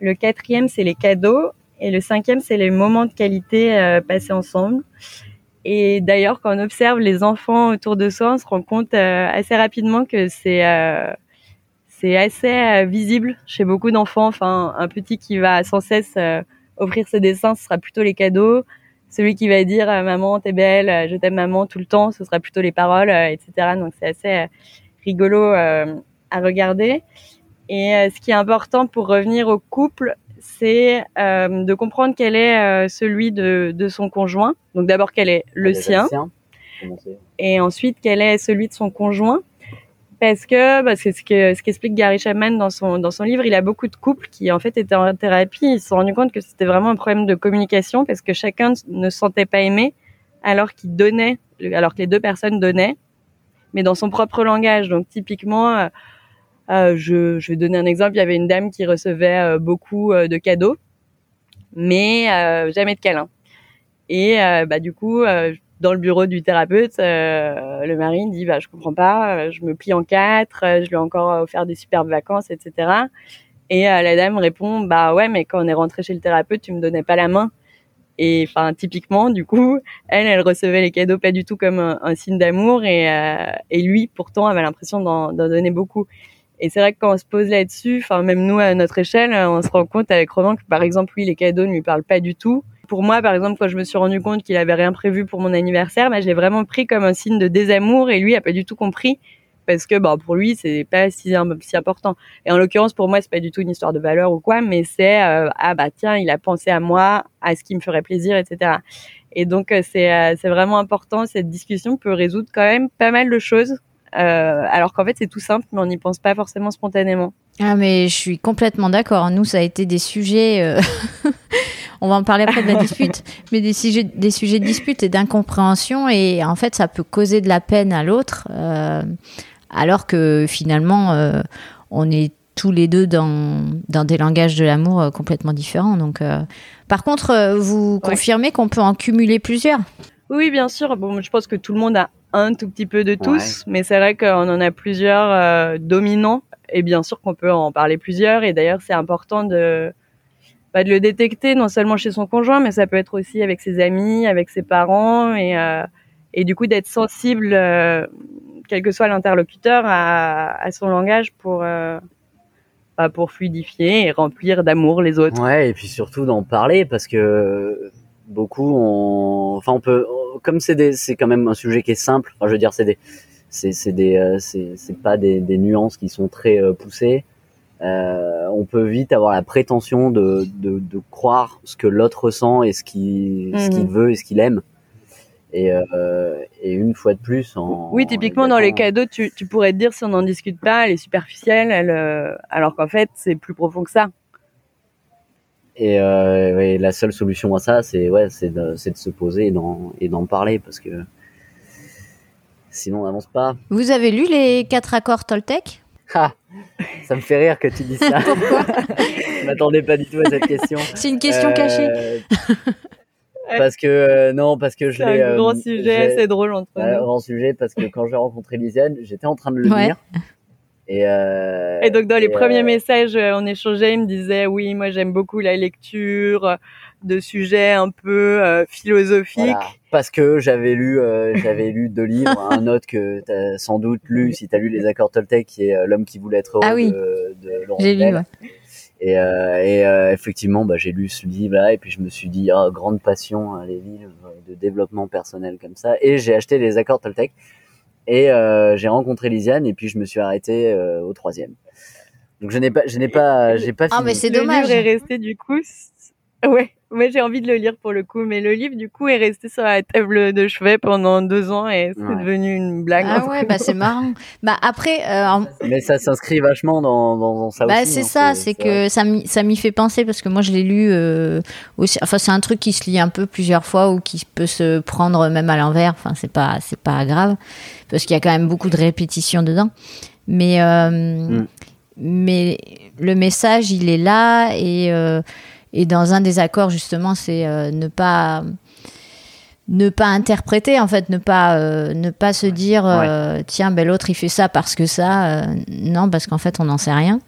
Le quatrième, c'est les cadeaux. Et le cinquième, c'est les moments de qualité passés ensemble. Et d'ailleurs, quand on observe les enfants autour de soi, on se rend compte assez rapidement que c'est c'est assez visible chez beaucoup d'enfants. Enfin, un petit qui va sans cesse offrir ses dessins, ce sera plutôt les cadeaux. Celui qui va dire euh, maman t'es belle, euh, je t'aime maman tout le temps, ce sera plutôt les paroles, euh, etc. Donc c'est assez rigolo à regarder. Et ce qui est important pour revenir au couple, c'est euh, de comprendre quel est euh, celui de, de son conjoint. Donc d'abord quel est le Déjà sien et ensuite quel est celui de son conjoint parce que parce que ce que ce qu'explique Gary Chapman dans son dans son livre il a beaucoup de couples qui en fait étaient en thérapie ils se sont rendus compte que c'était vraiment un problème de communication parce que chacun ne se sentait pas aimé alors qu'il donnait alors que les deux personnes donnaient mais dans son propre langage. Donc typiquement, euh, je, je, vais donner un exemple. Il y avait une dame qui recevait euh, beaucoup euh, de cadeaux, mais jamais de câlins. Et bah, du coup, dans le bureau du thérapeute, le mari dit bah, Je comprends pas, je me plie en quatre, je lui ai encore offert des superbes vacances, etc. Et la dame répond Bah ouais, mais quand on est rentré chez le thérapeute, tu me donnais pas la main. Et enfin, typiquement, du coup, elle, elle recevait les cadeaux pas du tout comme un, signe d'amour, et, et lui, pourtant, avait l'impression d'en donner beaucoup. Et c'est vrai que quand on se pose là-dessus, enfin même nous à notre échelle, on se rend compte avec Romain que par exemple lui les cadeaux ne lui parlent pas du tout. Pour moi, par exemple, quand je me suis rendu compte qu'il avait rien prévu pour mon anniversaire, bah, je l'ai vraiment pris comme un signe de désamour et lui a pas du tout compris parce que bah, pour lui c'est pas si, important. Et en l'occurrence pour moi c'est pas du tout une histoire de valeur ou quoi, mais c'est euh, ah bah tiens il a pensé à moi, à ce qui me ferait plaisir, etc. Et donc euh, c'est euh, c'est vraiment important cette discussion peut résoudre quand même pas mal de choses alors qu'en fait c'est tout simple, mais on n'y pense pas forcément spontanément. Ah mais je suis complètement d'accord. Nous ça a été des sujets. on va en parler après de la dispute, mais des sujets, des sujets de dispute et d'incompréhension et en fait ça peut causer de la peine à l'autre, euh, alors que finalement on est tous les deux dans, dans des langages de l'amour complètement différents. Donc, par contre, vous confirmez qu'on peut en cumuler plusieurs? Oui, bien sûr. Bon, je pense que tout le monde a un tout petit peu de tous, mais c'est vrai qu'on en a plusieurs euh, dominants et bien sûr qu'on peut en parler plusieurs. Et d'ailleurs, c'est important de bah, de le détecter non seulement chez son conjoint, mais ça peut être aussi avec ses amis, avec ses parents et euh, et du coup d'être sensible, euh, quel que soit l'interlocuteur, à, son langage pour bah, pour fluidifier et remplir d'amour les autres. Ouais, et puis surtout d'en parler parce que beaucoup on enfin on peut comme c'est c'est quand même un sujet qui est simple je veux dire c'est des c'est c'est des euh, c'est pas des, des nuances qui sont très euh, poussées euh, on peut vite avoir la prétention de, de, de croire ce que l'autre ressent et ce qu'il ce qu'il mhm. veut et ce qu'il aime et, euh, et une fois de plus en oui typiquement dans les cadeaux tu, tu pourrais te dire si on n'en discute pas elle est superficielle elle euh, alors qu'en fait c'est plus profond que ça et euh, la seule solution à ça, c'est ouais, c'est de, de, se poser et d'en parler parce que sinon on n'avance pas. Vous avez lu les quatre accords Toltec? ah, ça me fait rire que tu dises ça. Pourquoi Je m'attendais pas du tout à cette question. C'est une question euh, cachée. parce que euh, non, parce que je l'ai. C'est un grand sujet, c'est drôle entre nous. Un grand sujet parce que quand j'ai rencontré Lisiane, j'étais en train de le lire et, euh, et, donc dans les premiers euh, messages euh, on échangeait, il me disait oui moi j'aime beaucoup la lecture de sujets un peu euh, philosophiques. Parce que j'avais lu j'avais lu deux livres, un autre que tu as sans doute lu si tu as lu les accords Toltec qui est l'homme qui voulait être heureux ah oui. de, de Laurent J'ai lu. Ouais. Et, et effectivement, bah, j'ai lu ce livre-là et puis je me suis dit, oh, grande passion, hein, les livres de développement personnel comme ça. Et j'ai acheté les accords Toltec. Et euh, j'ai rencontré Lisiane et puis je me suis arrêté euh, au troisième. Donc je n'ai pas, je n'ai pas, j'ai pas. Ah mais c'est dommage. Le livre est resté du coup. Ouais, moi j'ai envie de le lire pour le coup, mais le livre du coup est resté sur la table de chevet pendant deux ans et c'est devenu une blague. Ah ouais, bah c'est marrant. Bah après. Euh, mais ça s'inscrit vachement dans, dans, dans ça bah, aussi. c'est hein, ça, c'est que ça ça m'y fait penser parce que moi je l'ai lu euh, aussi. Enfin c'est un truc qui se lit un peu plusieurs fois ou qui peut se prendre même à l'envers. Enfin c'est pas c'est pas grave parce qu'il y a quand même beaucoup de répétitions dedans. Mais euh, mm. mais le message il est là et euh, et dans un des accords, justement, c'est euh, ne pas ne pas interpréter en fait ne pas euh, ne pas se dire euh, tiens ben l'autre il fait ça parce que ça non parce qu'en fait on n'en sait rien.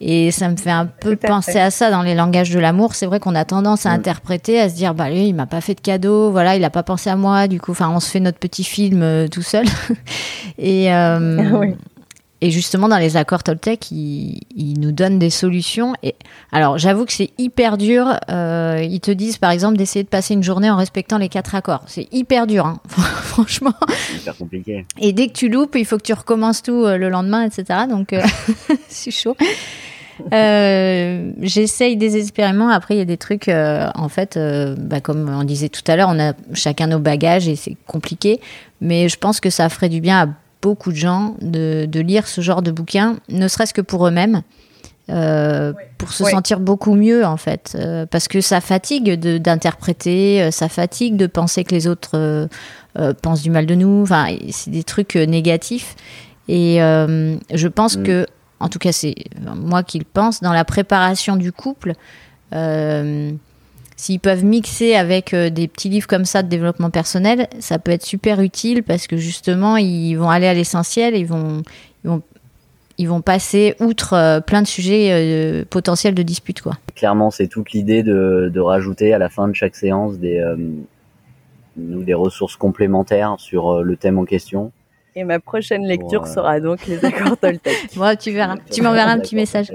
Et ça me fait un peu penser à ça dans les langages de l'amour. C'est vrai qu'on a tendance à mm. interpréter à se dire bah lui il m'a pas fait de cadeau voilà il a pas pensé à moi du coup enfin on se fait notre petit film tout seul. Et oui. Et justement, dans les accords Toltec, ils, ils nous donnent des solutions. Et alors, j'avoue que c'est hyper dur. Euh, ils te disent, par exemple, d'essayer de passer une journée en respectant les quatre accords. C'est hyper dur, hein. franchement. C'est hyper compliqué. Et dès que tu loupes, il faut que tu recommences tout euh, le lendemain, etc. Donc, euh, c'est chaud. Euh, J'essaye désespérément. Après, il y a des trucs, en fait, bah, comme on disait tout à l'heure, on a chacun nos bagages et c'est compliqué. Mais je pense que ça ferait du bien à beaucoup de gens de, de lire ce genre de bouquin, ne serait-ce que pour eux-mêmes. pour se sentir beaucoup mieux en fait, parce que ça fatigue d'interpréter, ça fatigue de penser que les autres pensent du mal de nous. Enfin, c'est des trucs négatifs. Et je pense mm. que, en tout cas, c'est moi qui le pense, dans la préparation du couple. S'ils peuvent mixer avec euh, des petits livres comme ça de développement personnel, ça peut être super utile parce que justement, ils vont aller à l'essentiel, ils vont, ils vont, ils vont passer outre euh, plein de sujets euh, potentiels de dispute. Quoi. Clairement, c'est toute l'idée de, de, rajouter à la fin de chaque séance des, des ressources complémentaires sur le thème en question. Et ma prochaine lecture sera donc les accords Toltec. bon, tu verras. Tu m'enverras un petit message.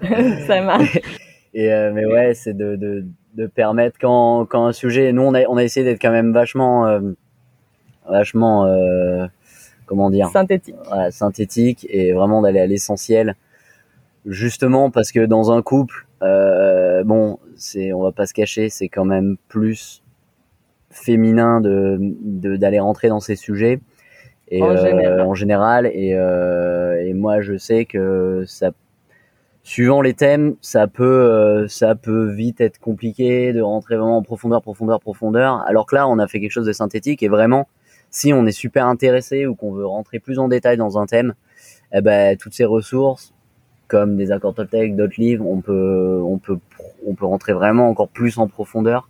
ça marche. Et euh, mais ouais, c'est de, de, de, permettre quand, quand un sujet, nous on a, on a essayé d'être quand même vachement, euh, vachement, euh, comment dire, synthétique, voilà, synthétique et vraiment d'aller à l'essentiel, justement parce que dans un couple, euh, bon, c'est, on va pas se cacher, c'est quand même plus féminin de d'aller rentrer dans ces sujets. Et en, général. en général. Et, et moi je sais que ça suivant les thèmes, ça peut, euh, ça peut vite être compliqué de rentrer vraiment en profondeur, profondeur, profondeur. Alors que là, on a fait quelque chose de synthétique et vraiment, si on est super intéressé ou qu'on veut rentrer plus en détail dans un thème, eh ben, toutes ces ressources, comme des accords Toltec, d'autres livres, on peut, on peut, on peut rentrer vraiment encore plus en profondeur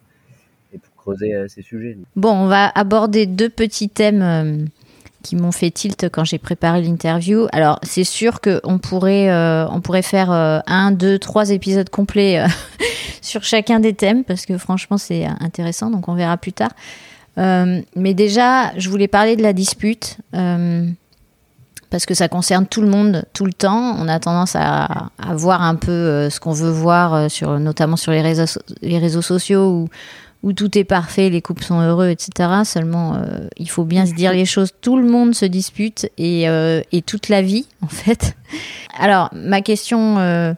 et pour creuser euh, ces sujets. Bon, on va aborder deux petits thèmes euh, qui m'ont fait tilt quand j'ai préparé l'interview. Alors c'est sûr qu'on pourrait, euh, on pourrait faire euh, un, deux, trois épisodes complets euh, sur chacun des thèmes parce que franchement c'est intéressant, donc on verra plus tard. mais déjà, je voulais parler de la dispute parce que ça concerne tout le monde tout le temps. On a tendance à, à voir un peu ce qu'on veut voir, sur, notamment sur les réseaux, les réseaux sociaux ou où tout est parfait, les couples sont heureux, etc. Seulement, euh, il faut bien se dire les choses. Tout le monde se dispute et, euh, et toute la vie, en fait. Alors, ma question, euh,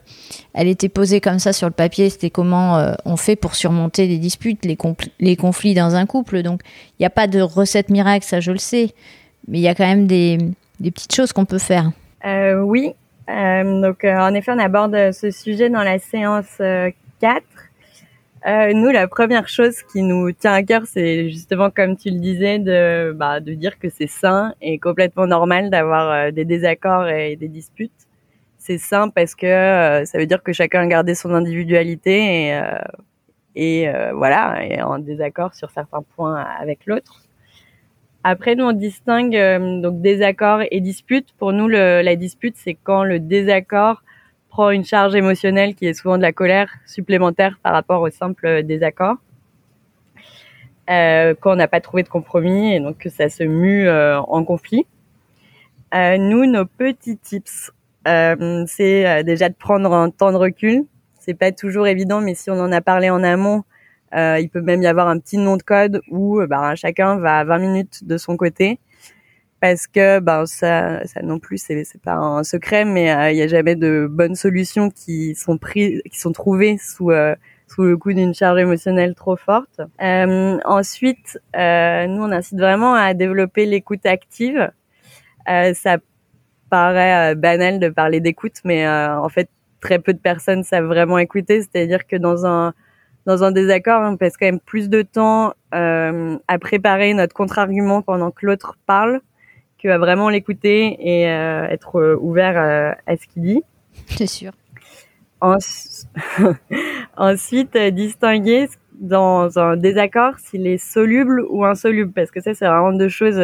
elle était posée comme ça sur le papier. C'était comment on fait pour surmonter les disputes, les, conflits dans un couple. Donc, il n'y a pas de recette miracle, ça je le sais. Mais il y a quand même des, des petites choses qu'on peut faire. oui. donc, en effet, on aborde ce sujet dans la séance 4 euh, nous, la première chose qui nous tient à cœur, c'est justement, comme tu le disais, de, bah, de dire que c'est sain et complètement normal d'avoir euh, des désaccords et des disputes. C'est sain parce que euh, ça veut dire que chacun a gardé son individualité et, euh, et voilà, et en désaccord sur certains points avec l'autre. Après, nous, on distingue donc désaccord et dispute. Pour nous, la dispute, c'est quand le désaccord prend une charge émotionnelle qui est souvent de la colère supplémentaire par rapport au simple désaccord. Euh, quand on n'a pas trouvé de compromis et donc que ça se mue euh, en conflit. Euh, nous, nos petits tips, euh, c'est euh, déjà de prendre un temps de recul. C'est pas toujours évident, mais si on en a parlé en amont, il peut même y avoir un petit nom de code où bah, chacun va à 20 minutes de son côté parce que ben ça, ça non plus c'est c'est pas un secret, mais euh, il y a jamais de bonnes solutions qui sont prises, qui sont trouvées sous euh, sous le coup d'une charge émotionnelle trop forte. Euh, ensuite, euh, nous on incite vraiment à développer l'écoute active. ça paraît banal de parler d'écoute, mais en fait très peu de personnes savent vraiment écouter. C'est-à-dire que dans un dans un désaccord, on passe quand même plus de temps à préparer notre contre-argument pendant que l'autre parle que à vraiment l'écouter et euh, être euh, ouvert euh, à ce qu'il dit. C'est sûr. Ensuite, distinguer dans un désaccord s'il est soluble ou insoluble, parce que ça, c'est vraiment deux choses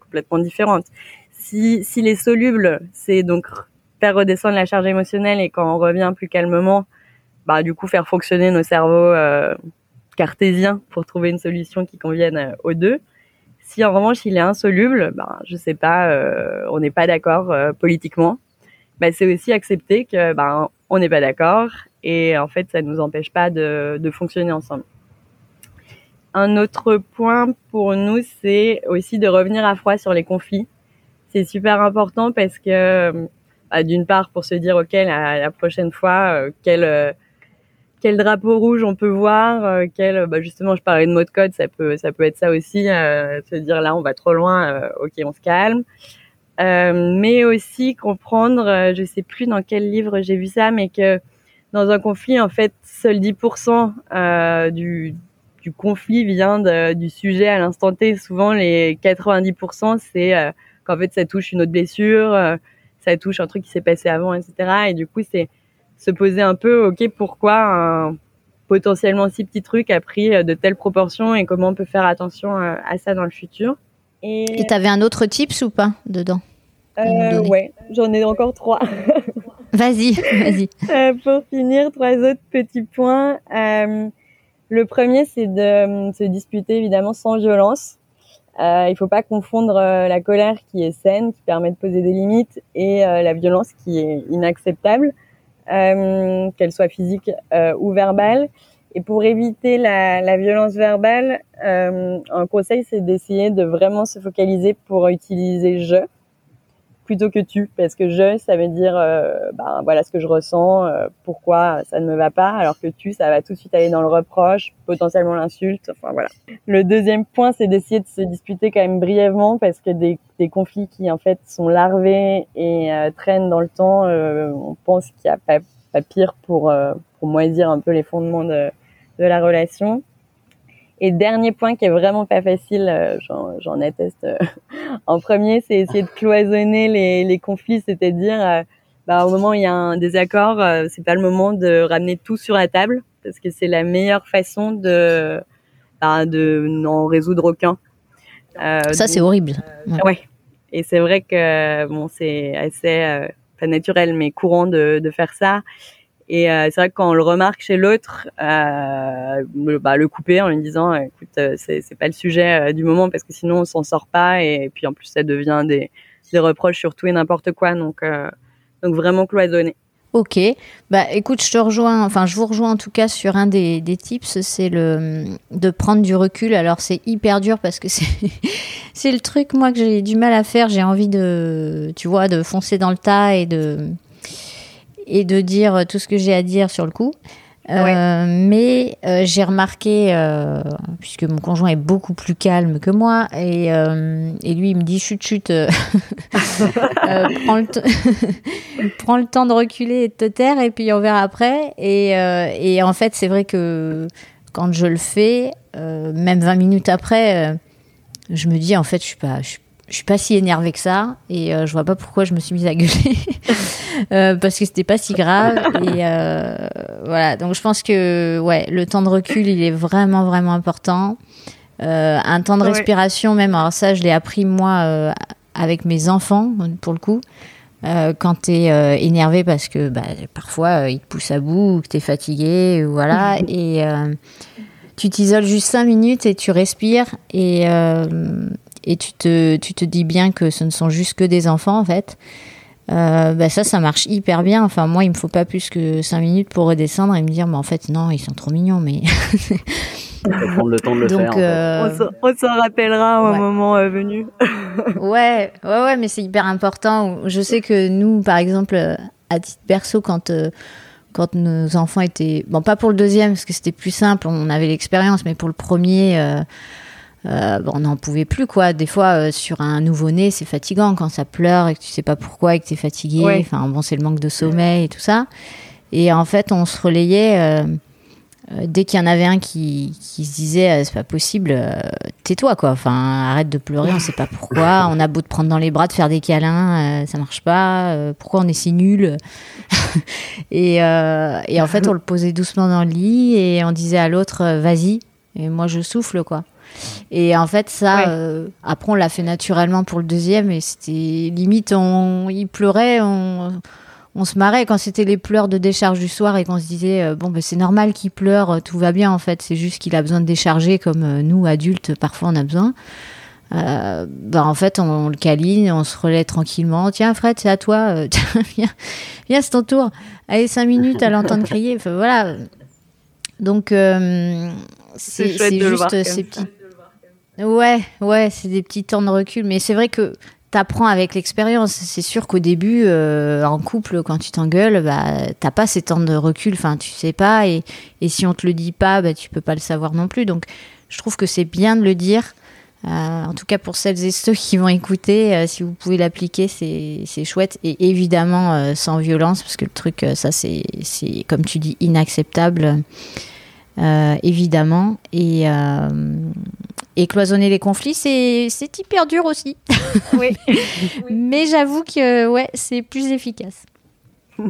complètement différentes. Si s'il est soluble, c'est donc faire redescendre la charge émotionnelle et quand on revient plus calmement, bah du coup faire fonctionner nos cerveaux cartésiens pour trouver une solution qui convienne aux deux. Si en revanche il est insoluble, ben je sais pas, euh, on n'est pas d'accord euh, politiquement, ben, c'est aussi accepter que ben on n'est pas d'accord et en fait ça nous empêche pas de, de fonctionner ensemble. Un autre point pour nous, c'est aussi de revenir à froid sur les conflits. C'est super important parce que, bah, d'une part, pour se dire, OK, la, la prochaine fois, euh, quel, quel drapeau rouge on peut voir, euh, quel bah justement je parlais de mode code, ça peut ça peut être ça aussi, euh, se dire là on va trop loin, euh, ok on se calme. mais aussi comprendre, je sais plus dans quel livre j'ai vu ça, mais que dans un conflit, en fait, seul 10% du, du conflit vient du sujet à l'instant T. Souvent, les 90%, c'est qu'en fait, ça touche une autre blessure, ça touche un truc qui s'est passé avant, etc. Et du coup, c'est se poser un peu, ok, pourquoi un potentiellement si petit truc a pris euh, de telles proportions et comment on peut faire attention euh, à ça dans le futur. Et tu avais un autre tips ou pas dedans euh, Ouais, j'en ai encore trois. vas-y, vas-y. Euh, pour finir, trois autres petits points. Euh, le premier, c'est de se disputer évidemment sans violence. Euh, il faut pas confondre la colère qui est saine, qui permet de poser des limites, et la violence qui est inacceptable. Euh, qu'elle soit physique euh, ou verbale. Et pour éviter la, la violence verbale, euh, un conseil, c'est d'essayer de vraiment se focaliser pour utiliser je plutôt que tu, parce que je, ça veut dire, euh, ben voilà ce que je ressens, euh, pourquoi ça ne me va pas, alors que tu, ça va tout de suite aller dans le reproche, potentiellement l'insulte, enfin voilà. Le deuxième point, c'est d'essayer de se disputer quand même brièvement, parce que des, des conflits qui en fait sont larvés et euh, traînent dans le temps, on pense qu'il n'y a pas, pas pire pour, pour moisir un peu les fondements de, de la relation. Et dernier point qui est vraiment pas facile, euh, j'en atteste euh, en premier, c'est essayer de cloisonner les, les conflits, c'est-à-dire euh, bah, au moment où il y a un désaccord, c'est pas le moment de ramener tout sur la table parce que c'est la meilleure façon de bah, de n'en résoudre aucun. Ça c'est horrible. ouais. Et c'est vrai que bon c'est assez pas naturel mais courant de, de faire ça. Et euh, c'est vrai que quand on le remarque chez l'autre, euh, bah, le couper en lui disant, écoute, euh, c'est, pas le sujet euh, du moment parce que sinon on s'en sort pas. Et, puis en plus ça devient des, des reproches sur tout et n'importe quoi. Donc, donc vraiment cloisonner. Ok, bah écoute, je te rejoins, enfin je vous rejoins en tout cas sur un des, des tips, c'est le de prendre du recul. Alors c'est hyper dur parce que c'est c'est le truc moi que j'ai du mal à faire. J'ai envie de, tu vois, de foncer dans le tas et de et de dire tout ce que j'ai à dire sur le coup. Euh, mais euh, j'ai remarqué, euh, puisque mon conjoint est beaucoup plus calme que moi, et, et lui il me dit chut chut, prends, le prends le temps de reculer et de te taire, et puis on verra après. Et, et en fait, c'est vrai que quand je le fais, même 20 minutes après, je me dis en fait, je suis pas, je suis je suis pas si énervée que ça et euh, je vois pas pourquoi je me suis mise à gueuler. Euh, parce que c'était pas si grave et euh, voilà. Donc je pense que ouais le temps de recul il est vraiment vraiment important. Un temps de respiration même alors ça je l'ai appris moi avec mes enfants pour le coup quand tu es énervé parce que bah, parfois ils te poussent à bout ou que tu es fatigué voilà. Et tu t'isoles juste 5 minutes et tu respires et et tu te, tu te dis bien que ce ne sont juste que des enfants en fait, euh, bah ça, ça marche hyper bien. Enfin, moi, il me faut pas plus que 5 minutes pour redescendre et me dire, mais en fait, non, ils sont trop mignons, mais. prendre le temps de le faire. Euh, on s'en rappellera au moment euh, venu. ouais, ouais, ouais, mais c'est hyper important. Je sais que nous, par exemple, à titre perso, quand quand nos enfants étaient bon, pas pour le deuxième parce que c'était plus simple, on avait l'expérience, mais pour le premier. Euh, on n'en pouvait plus quoi. Des fois, euh, sur un nouveau-né, c'est fatigant quand ça pleure et que tu sais pas pourquoi et que tu es fatigué. Enfin, bon, c'est le manque de sommeil et tout ça. Et en fait, on se relayait euh, dès qu'il y en avait un qui, qui se disait c'est pas possible, tais-toi quoi. Enfin, arrête de pleurer, on sait pas pourquoi. On a beau te prendre dans les bras, de faire des câlins, ça marche pas. pourquoi on est si nul? Et, et en fait, on le posait doucement dans le lit et on disait à l'autre vas-y. Et moi, je souffle quoi. Et en fait, ça, euh, après, on l'a fait naturellement pour le deuxième et c'était limite, on, il pleurait, on, on se marrait quand c'était les pleurs de décharge du soir et qu'on se disait, euh, bon, ben, c'est normal qu'il pleure, tout va bien en fait, c'est juste qu'il a besoin de décharger comme euh, nous, adultes, parfois on a besoin. Euh, ben, en fait, on, le câline, on se relaie tranquillement. Tiens, Fred, c'est à toi. viens, viens c'est ton tour. Allez, cinq minutes à l'entendre crier. Enfin, voilà. Donc, c'est juste ces petits. Ouais, ouais, c'est des petits temps de recul. Mais c'est vrai que t'apprends avec l'expérience. C'est sûr qu'au début, euh, en couple, quand tu t'engueules, bah, t'as pas ces temps de recul. Enfin, tu sais pas. Et, et si on te le dit pas, bah, tu peux pas le savoir non plus. Donc, je trouve que c'est bien de le dire. en tout cas, pour celles et ceux qui vont écouter, si vous pouvez l'appliquer, c'est chouette. Et évidemment, sans violence, parce que le truc, ça, c'est, comme tu dis, inacceptable. évidemment. Et, et cloisonner les conflits, c'est hyper dur aussi. Oui. Mais j'avoue que ouais, c'est plus efficace.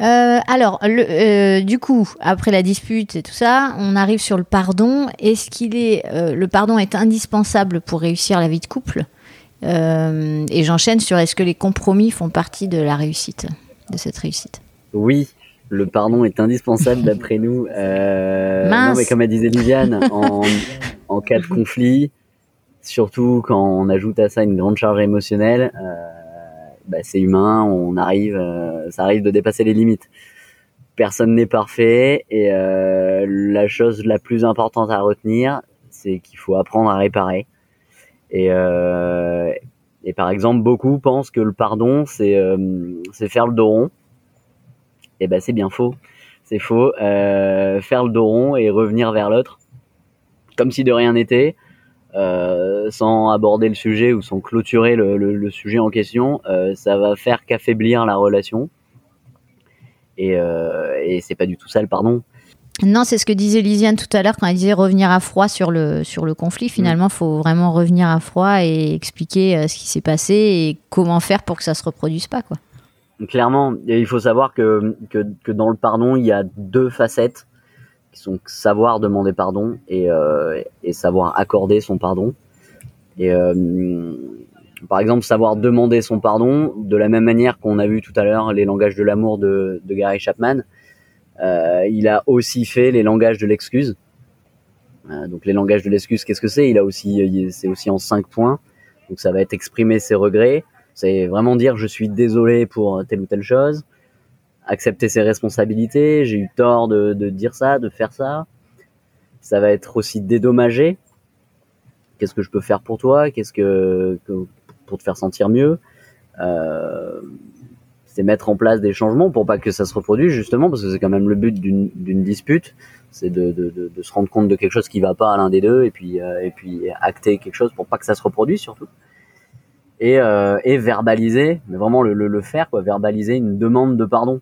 Euh, alors, le, euh, du coup, après la dispute et tout ça, on arrive sur le pardon. Est-ce qu'il est, euh, le pardon est indispensable pour réussir la vie de couple? Et j'enchaîne sur est-ce que les compromis font partie de la réussite, de cette réussite? Oui, le pardon est indispensable d'après nous. non, mais comme a disait Liliane, en, en cas de conflit, surtout quand on ajoute à ça une grande charge émotionnelle, euh, bah, c'est humain, on arrive, euh, ça arrive de dépasser les limites. Personne n'est parfait et euh, la chose la plus importante à retenir, c'est qu'il faut apprendre à réparer. Et, et par exemple, beaucoup pensent que le pardon, c'est c'est faire le dos rond. Et ben c'est bien faux. C'est faux. faire le dos rond et revenir vers l'autre comme si de rien n'était, euh, sans aborder le sujet ou sans clôturer le, sujet en question, euh, ça va faire qu'affaiblir la relation. Et, euh, et c'est pas du tout ça le pardon. Non, c'est ce que disait Lisiane tout à l'heure quand elle disait revenir à froid sur le, sur le conflit. Finalement, il mm. faut vraiment revenir à froid et expliquer ce qui s'est passé et comment faire pour que ça se reproduise pas. Quoi. Clairement, il faut savoir que, que, que, dans le pardon, il y a deux facettes qui sont savoir demander pardon et, euh, et savoir accorder son pardon. Et euh, par exemple, savoir demander son pardon, de la même manière qu'on a vu tout à l'heure les langages de l'amour de, de, Gary Chapman, euh, il a aussi fait les langages de l'excuse. Euh, donc les langages de l'excuse, qu'est-ce que c'est? Il a aussi, c'est aussi en cinq points. Donc ça va être exprimer ses regrets, c'est vraiment dire je suis désolé pour telle ou telle chose, accepter ses responsabilités, j'ai eu tort de, dire ça, de faire ça. Ça va être aussi dédommagé. Qu'est-ce que je peux faire pour toi? Qu'est-ce que, pour te faire sentir mieux? Euh, C'est mettre en place des changements pour pas que ça se reproduise justement, parce que c'est quand même le but d'une dispute, c'est de, se rendre compte de quelque chose qui va pas à l'un des deux et puis euh, et puis acter quelque chose pour pas que ça se reproduise surtout. Et, euh, et verbaliser, mais vraiment le, le, faire quoi, verbaliser une demande de pardon.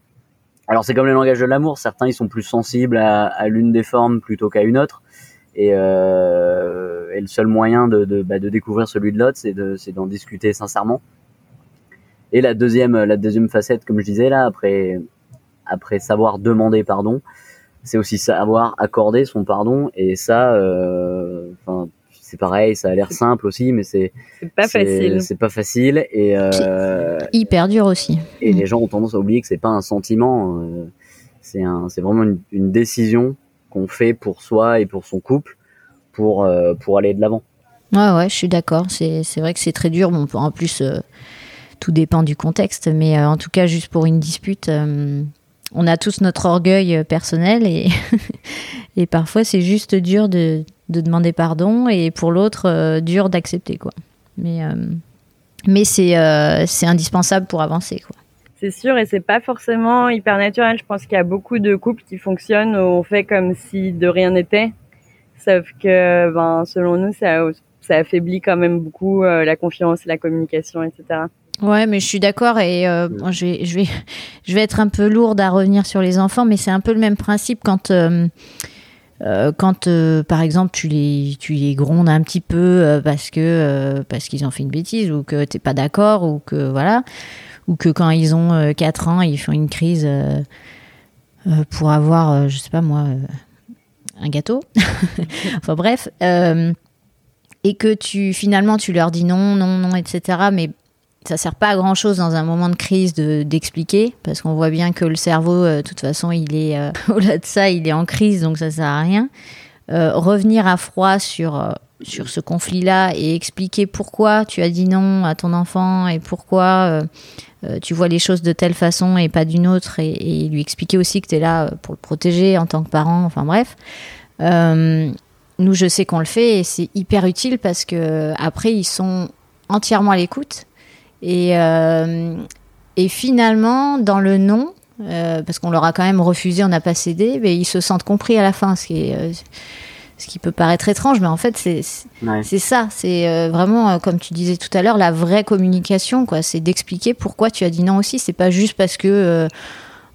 Alors c'est comme le langage de l'amour, certains ils sont plus sensibles à, l'une des formes plutôt qu'à une autre, et, euh, et, le seul moyen de, de, bah, de découvrir celui de l'autre, c'est d'en discuter sincèrement. Et la deuxième, la deuxième facette, comme je disais là, après, après savoir demander pardon, c'est aussi savoir accorder son pardon, et ça, euh, c'est pareil, ça a l'air simple aussi, mais c'est pas facile. C'est pas facile et euh, hyper dur aussi. Et les gens ont tendance à oublier que c'est pas un sentiment, euh, c'est un, c'est vraiment une, décision qu'on fait pour soi et pour son couple pour euh, pour aller de l'avant. Ouais ouais, je suis d'accord. C'est c'est vrai que c'est très dur. Bon, en plus tout dépend du contexte, mais en tout cas juste pour une dispute on a tous notre orgueil personnel et, et parfois c'est juste dur de, de demander pardon et pour l'autre euh, dur d'accepter quoi. Mais euh, mais c'est euh, c'est indispensable pour avancer quoi. C'est sûr et c'est pas forcément hyper naturel. Je pense qu'il y a beaucoup de couples qui fonctionnent où on fait comme si de rien n'était. Sauf que ben selon nous ça ça affaiblit quand même beaucoup la confiance, la communication, etc. Ouais, mais je suis d'accord et je vais je vais je vais être un peu lourde à revenir sur les enfants, mais c'est un peu le même principe quand euh, quand euh, par exemple tu les tu les grondes un petit peu euh, parce que parce qu'ils ont fait une bêtise ou que t'es pas d'accord ou que voilà ou que quand ils ont 4 ans ils font une crise pour avoir je sais pas moi un gâteau. Enfin bref et que tu finalement tu leur dis non non non etc mais ça sert pas à grand chose dans un moment de crise de d'expliquer parce qu'on voit bien que le cerveau euh, de toute façon il est euh, au-delà de ça il est en crise donc ça sert à rien. Euh, revenir à froid sur sur ce conflit là et expliquer pourquoi tu as dit non à ton enfant et pourquoi tu vois les choses de telle façon et pas d'une autre et, et, lui expliquer aussi que tu es là pour le protéger en tant que parent enfin bref. Nous je sais qu'on le fait et c'est hyper utile parce que après ils sont entièrement à l'écoute et, euh, et finalement, dans le non, euh, parce qu'on leur a quand même refusé, on n'a pas cédé, mais ils se sentent compris à la fin, ce qui est, euh, ce qui peut paraître étrange, mais en fait, c'est c'est ça. C'est vraiment, comme tu disais tout à l'heure, la vraie communication, quoi. C'est d'expliquer pourquoi tu as dit non aussi. C'est pas juste parce que. Euh,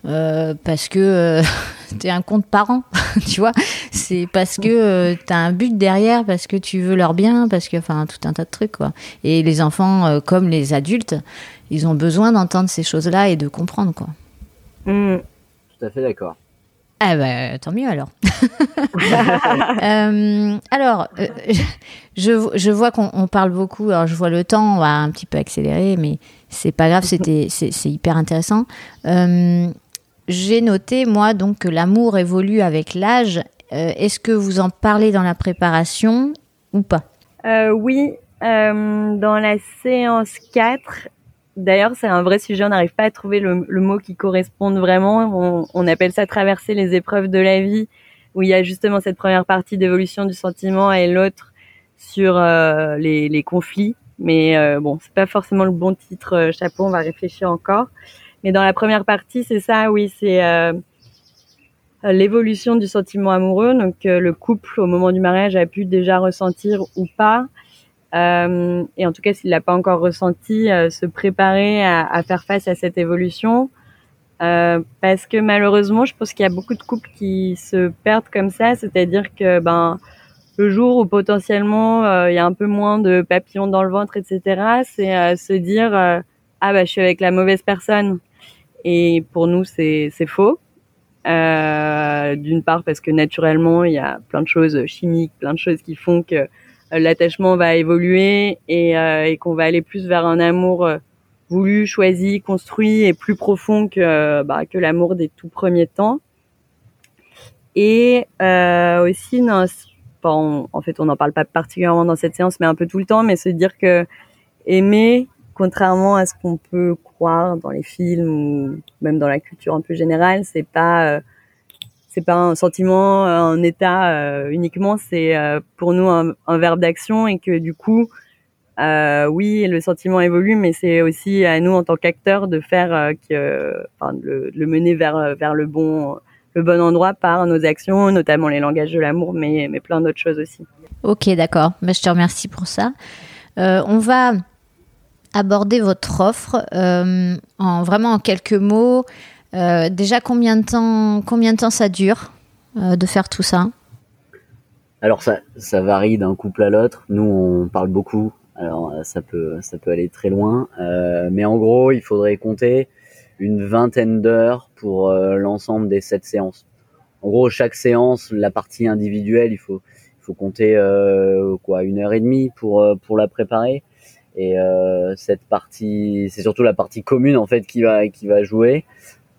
parce que tu es un compte parent, tu vois. C'est parce que tu as un but derrière, parce que tu veux leur bien, parce que, enfin, tout un tas de trucs, quoi. Et les enfants, comme les adultes, ils ont besoin d'entendre ces choses-là et de comprendre, quoi. Mmh. Tout à fait d'accord. Ah bah, tant mieux alors. Euh, alors, euh, je, je, vois qu'on parle beaucoup. Alors, je vois le temps, on va un petit peu accélérer, mais c'est pas grave, c'était c'est hyper intéressant. Euh, j'ai noté moi donc que l'amour évolue avec l'âge. Est-ce que vous en parlez dans la préparation ou pas? Oui, dans la séance 4, D'ailleurs, c'est un vrai sujet. On n'arrive pas à trouver le, mot qui corresponde vraiment. On, appelle ça traverser les épreuves de la vie, où il y a justement cette première partie d'évolution du sentiment et l'autre sur euh, les, conflits. Mais euh, bon, c'est pas forcément le bon titre. Euh, chapeau, on va réfléchir encore. Mais dans la première partie, c'est ça. Oui, c'est euh, l'évolution du sentiment amoureux. Donc, le couple au moment du mariage a pu déjà ressentir ou pas euh, et en tout cas s'il l'a pas encore ressenti, euh, se préparer à, faire face à cette évolution. Euh, parce que malheureusement, je pense qu'il y a beaucoup de couples qui se perdent comme ça, c'est-à-dire que ben le jour où potentiellement euh, il y a un peu moins de papillons dans le ventre, etc., c'est euh, se dire ah bah je suis avec la mauvaise personne. Et pour nous c'est faux. D'une part parce que naturellement il y a plein de choses chimiques, plein de choses qui font que euh, l'attachement va évoluer et, euh, et qu'on va aller plus vers un amour euh, voulu, choisi, construit et plus profond que, bah, que l'amour des tout premiers temps. Et euh, aussi, non, en fait, on n'en parle pas particulièrement dans cette séance, mais un peu tout le temps, mais se dire que aimer, contrairement à ce qu'on peut croire dans les films ou même dans la culture un peu générale, c'est pas c'est pas un sentiment, un état euh, uniquement, c'est euh, pour nous un, un verbe d'action et que du coup, euh, oui, le sentiment évolue, mais c'est aussi à nous en tant qu'acteurs de faire que, enfin, de le, mener vers vers le bon le bon endroit par nos actions, notamment les langages de l'amour, mais mais plein d'autres choses aussi. Ok, d'accord. Bah, je te remercie pour ça. on va aborder votre offre en vraiment en quelques mots. Euh, déjà, combien de temps, combien de temps ça dure euh, de faire tout ça Alors ça, ça varie d'un couple à l'autre. Nous, on parle beaucoup, alors euh, ça peut, ça peut aller très loin. mais en gros, il faudrait compter une vingtaine d'heures pour l'ensemble des sept séances. En gros, chaque séance, la partie individuelle, il faut, il faut compter quoi, une heure et demie pour pour la préparer. Et cette partie, c'est surtout la partie commune en fait qui va qui va jouer.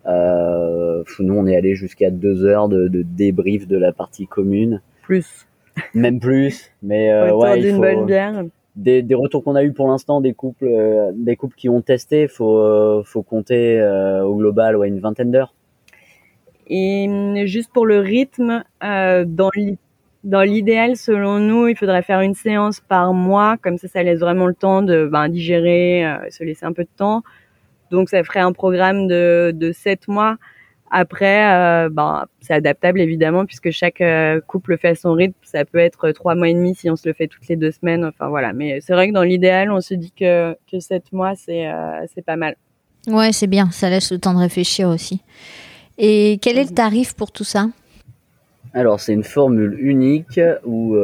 Euh, nous, on est allé jusqu'à deux heures de, de, débrief de la partie commune. Plus. Même plus. Mais euh, ouais, il faut, bonne bière. Des, des, retours qu'on a eu pour l'instant des couples, euh, des couples qui ont testé, faut euh, faut compter euh, au global ouais une vingtaine d'heures. Et juste pour le rythme, dans dans l'idéal, selon nous, il faudrait faire une séance par mois, comme ça, ça laisse vraiment le temps de ben, digérer, se laisser un peu de temps. Donc ça ferait un programme de, de 7 mois. Après, euh, ben, c'est adaptable évidemment puisque chaque euh, couple fait son rythme. Ça peut être trois mois et demi si on se le fait toutes les deux semaines. Enfin voilà. Mais c'est vrai que dans l'idéal, on se dit que que sept mois c'est euh, c'est pas mal. Ouais, c'est bien. Ça laisse le temps de réfléchir aussi. Et quel est le tarif pour tout ça? Alors c'est une formule unique où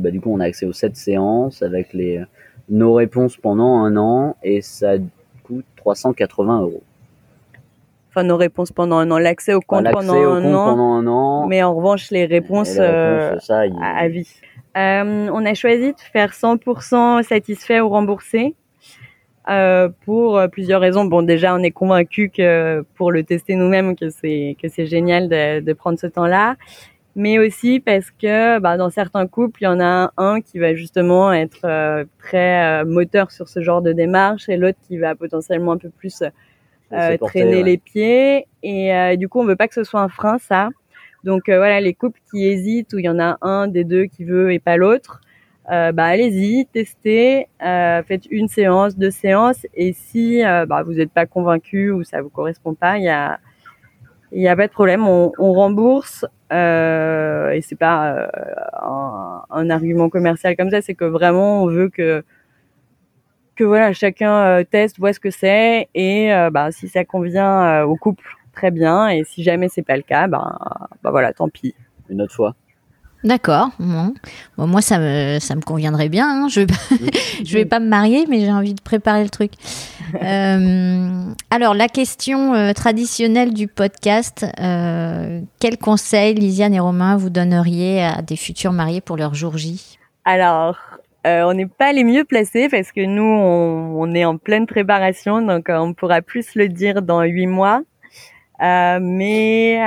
bah, du coup on a accès aux sept séances avec les nos réponses pendant un an et ça 380 euros. Enfin, nos réponses pendant un an, l'accès au compte, pendant, un an, Mais en revanche, les réponses, euh, à, vie. Euh, on a choisi de faire 100% satisfait ou remboursé. Euh, pour plusieurs raisons. Bon, déjà, on est convaincu que pour le tester nous-mêmes, que c'est que c'est génial de, de prendre ce temps-là mais aussi parce que bah, dans certains couples, il y en a un qui va justement être euh, très euh, moteur sur ce genre de démarche et l'autre qui va potentiellement un peu plus euh, traîner les pieds. Et du coup, on veut pas que ce soit un frein, ça. Donc voilà, les couples qui hésitent, où il y en a un des deux qui veut et pas l'autre, bah allez-y, testez, faites une séance, deux séances, et si bah, vous n'êtes pas convaincu ou ça vous correspond pas, il y a il n'y a pas de problème, on, on rembourse Euh, et c'est pas euh, un, un, argument commercial comme ça, c'est que vraiment on veut que que voilà chacun euh, teste, voit ce que c'est et bah si ça convient au couple, très bien. Et si jamais c'est pas le cas, bah, bah voilà, tant pis. Une autre fois. D'accord. Bon. moi, ça me, ça me conviendrait bien. Hein. Je vais pas, je vais pas me marier, mais j'ai envie de préparer le truc. euh, alors, la question euh, traditionnelle du podcast euh, quel conseil, Lisiane et Romain, vous donneriez à des futurs mariés pour leur jour J? Alors, euh, on n'est pas les mieux placés parce que nous, on, on est en pleine préparation, donc on pourra plus le dire dans huit mois. mais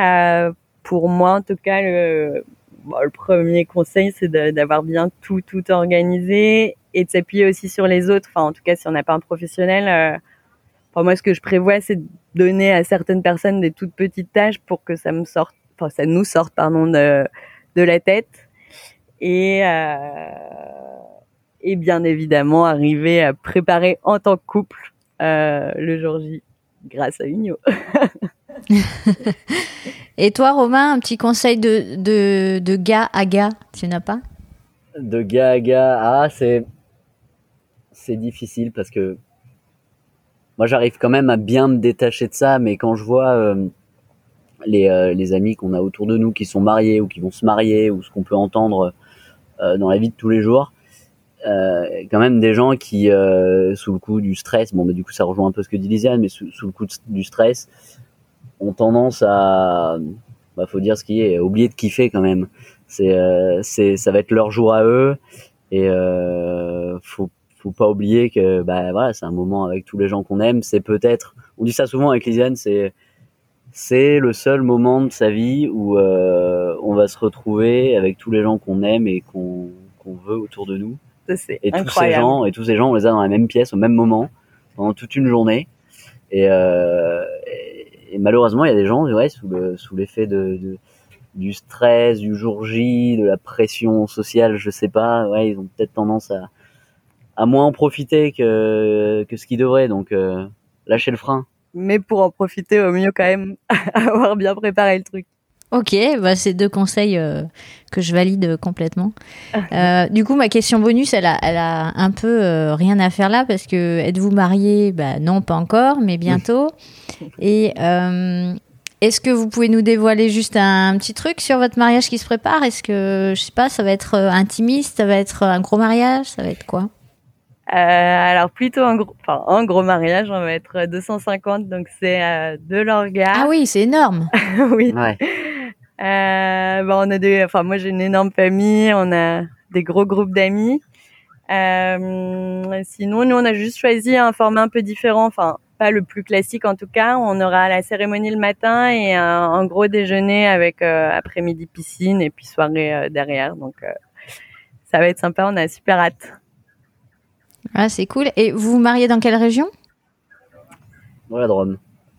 pour moi, en tout cas, le le premier conseil, c'est d'avoir bien tout, tout organisé et de s'appuyer aussi sur les autres. Enfin, en tout cas, si on n'a pas un professionnel, euh, moi, ce que je prévois, c'est de donner à certaines personnes des toutes petites tâches pour que ça me sorte, enfin, ça nous sorte, pardon, de, de la tête. Et, euh, et bien évidemment, arriver à préparer en tant que couple euh, le jour J grâce à Unio. Et toi, Romain, un petit conseil de, de, de gars à gars, tu n'as pas? De gars à gars, ah, c'est, c'est difficile parce que moi, j'arrive quand même à bien me détacher de ça, mais quand je vois euh, les, euh, les amis qu'on a autour de nous qui sont mariés ou qui vont se marier ou ce qu'on peut entendre euh, dans la vie de tous les jours, quand même des gens qui, sous le coup du stress, bon, mais du coup, ça rejoint un peu ce que dit Lisiane, mais sous le coup du stress, ont tendance à, bah, faut dire ce qui est, oublier de kiffer quand même. C'est, euh, c'est, ça va être leur jour à eux et euh, faut, faut pas oublier que, bah voilà, c'est un moment avec tous les gens qu'on aime. C'est peut-être, on dit ça souvent avec Lisiane, c'est, c'est le seul moment de sa vie où euh, on va se retrouver avec tous les gens qu'on aime et qu'on, qu'on veut autour de nous. C'est et tous ces gens, et tous ces gens, on les a dans la même pièce au même moment pendant toute une journée. Et, euh, et malheureusement, il y a des gens, ouais, sous sous l'effet de, de, du stress, du jour J, de la pression sociale, je sais pas, ouais, ils ont peut-être tendance à à moins en profiter que que ce qu'ils devraient, donc euh, lâcher le frein. Mais pour en profiter, au mieux quand même avoir bien préparé le truc. Ok, bah c'est deux conseils euh, que je valide complètement. Euh, du coup, ma question bonus, elle a, elle a un peu euh, rien à faire là parce que êtes-vous marié? Bah, Non, pas encore, mais bientôt. Et est-ce que vous pouvez nous dévoiler juste un, petit truc sur votre mariage qui se prépare? Est-ce que, je sais pas, ça va être intimiste, ça va être un gros mariage, ça va être quoi? Alors plutôt un gros, enfin un gros mariage, on va être 250, donc c'est de l'orgasme. Ah oui, c'est énorme. oui. Ouais. Euh, bon, on a des, enfin moi j'ai une énorme famille, on a des gros groupes d'amis. Euh, sinon, nous on a juste choisi un format un peu différent, enfin pas le plus classique en tout cas. On aura la cérémonie le matin et un, gros déjeuner avec euh, après-midi piscine et puis soirée euh, derrière. Donc euh, ça va être sympa, on a super hâte. Ah c'est cool. Et vous vous mariez dans quelle région? Dans la Drôme.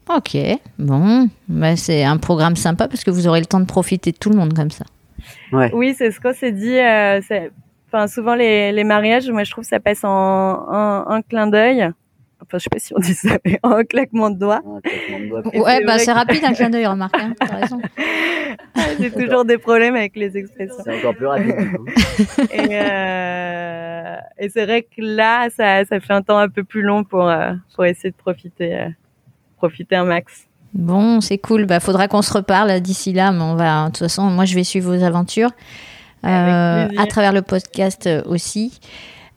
Ok, bon, bah, c'est un programme sympa parce que vous aurez le temps de profiter de tout le monde comme ça. Ouais. Oui, c'est ce qu'on s'est dit. Euh, enfin, souvent les, les, mariages, moi je trouve que ça passe en un, clin d'œil. Enfin, je sais pas si on dit ça, mais en claquement de doigts. Ouais, bah c'est rapide un clin d'œil, remarque. Hein, raison. J'ai toujours des problèmes avec les expressions. C'est encore plus rapide. et, euh, et c'est vrai que là, ça, ça fait un temps un peu plus long pour euh, pour essayer de profiter. Profiter un max. Bon, c'est cool. Bah, faudra qu'on se reparle d'ici là, mais on va. De toute façon, moi, je vais suivre vos aventures euh, à travers le podcast euh, aussi.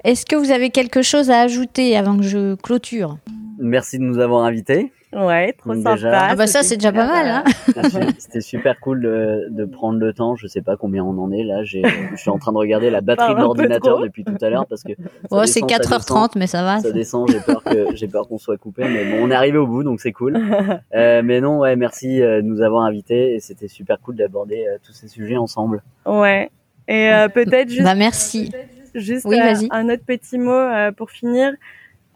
Est-ce que vous avez quelque chose à ajouter avant que je clôture? Merci de nous avoir invités. Ouais, trop sympa. Ah bah ça c'est déjà pas mal. Hein C'était super cool de, de, prendre le temps. Je sais pas combien on en est là. Je suis en train de regarder la batterie de l'ordinateur depuis tout à l'heure parce que. Oh, c'est 4h30 mais ça va. Ça, descend. J'ai peur que j'ai peur qu'on soit coupé, mais bon, on est arrivé au bout donc c'est cool. Euh, mais non, ouais, merci euh, de nous avoir invités et c'était super cool d'aborder euh, tous ces sujets ensemble. Ouais. Et euh, peut-être juste. Bah merci. Juste oui, un autre petit mot pour finir.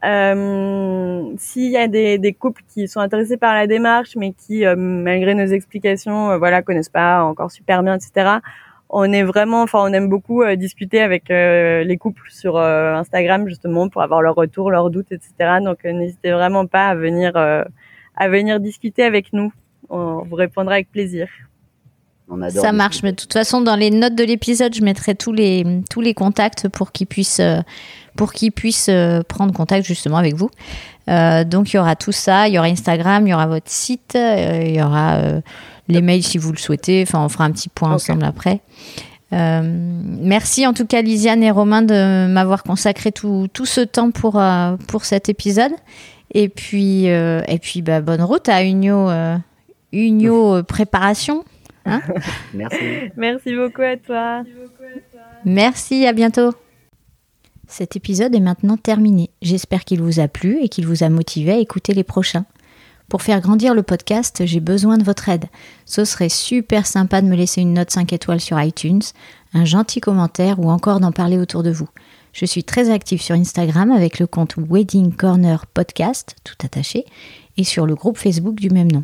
Euh, S'il y a des, des, couples qui sont intéressés par la démarche, mais qui, euh, malgré nos explications, euh, voilà, connaissent pas encore super bien, etc. On est vraiment, enfin, on aime beaucoup euh, discuter avec les couples sur Instagram justement pour avoir leur retour, leurs doutes, etc. Donc, n'hésitez vraiment pas à venir, à venir discuter avec nous. On vous répondra avec plaisir. On adore. Ça marche, mais de toute façon, dans les notes de l'épisode, je mettrai tous les, tous les contacts pour qu'ils puissent, euh, pour qu'ils puissent euh, prendre contact justement avec vous. Euh, donc, il y aura tout ça, il y aura Instagram, il y aura votre site, euh, il y aura euh, les mails si vous le souhaitez. Enfin, on fera un petit point ensemble après. Merci en tout cas, Lisiane et Romain, de m'avoir consacré tout, tout ce temps pour, pour cet épisode. Et puis, et puis bah, bonne route à Unio, Unio euh, Préparation. Merci. Merci beaucoup à toi. Merci, à bientôt. Cet épisode est maintenant terminé. J'espère qu'il vous a plu et qu'il vous a motivé à écouter les prochains. Pour faire grandir le podcast, j'ai besoin de votre aide. Ce serait super sympa de me laisser une note 5 étoiles sur iTunes, un gentil commentaire ou encore d'en parler autour de vous. Je suis très active sur Instagram avec le compte Wedding Corner Podcast, tout attaché, et sur le groupe Facebook du même nom.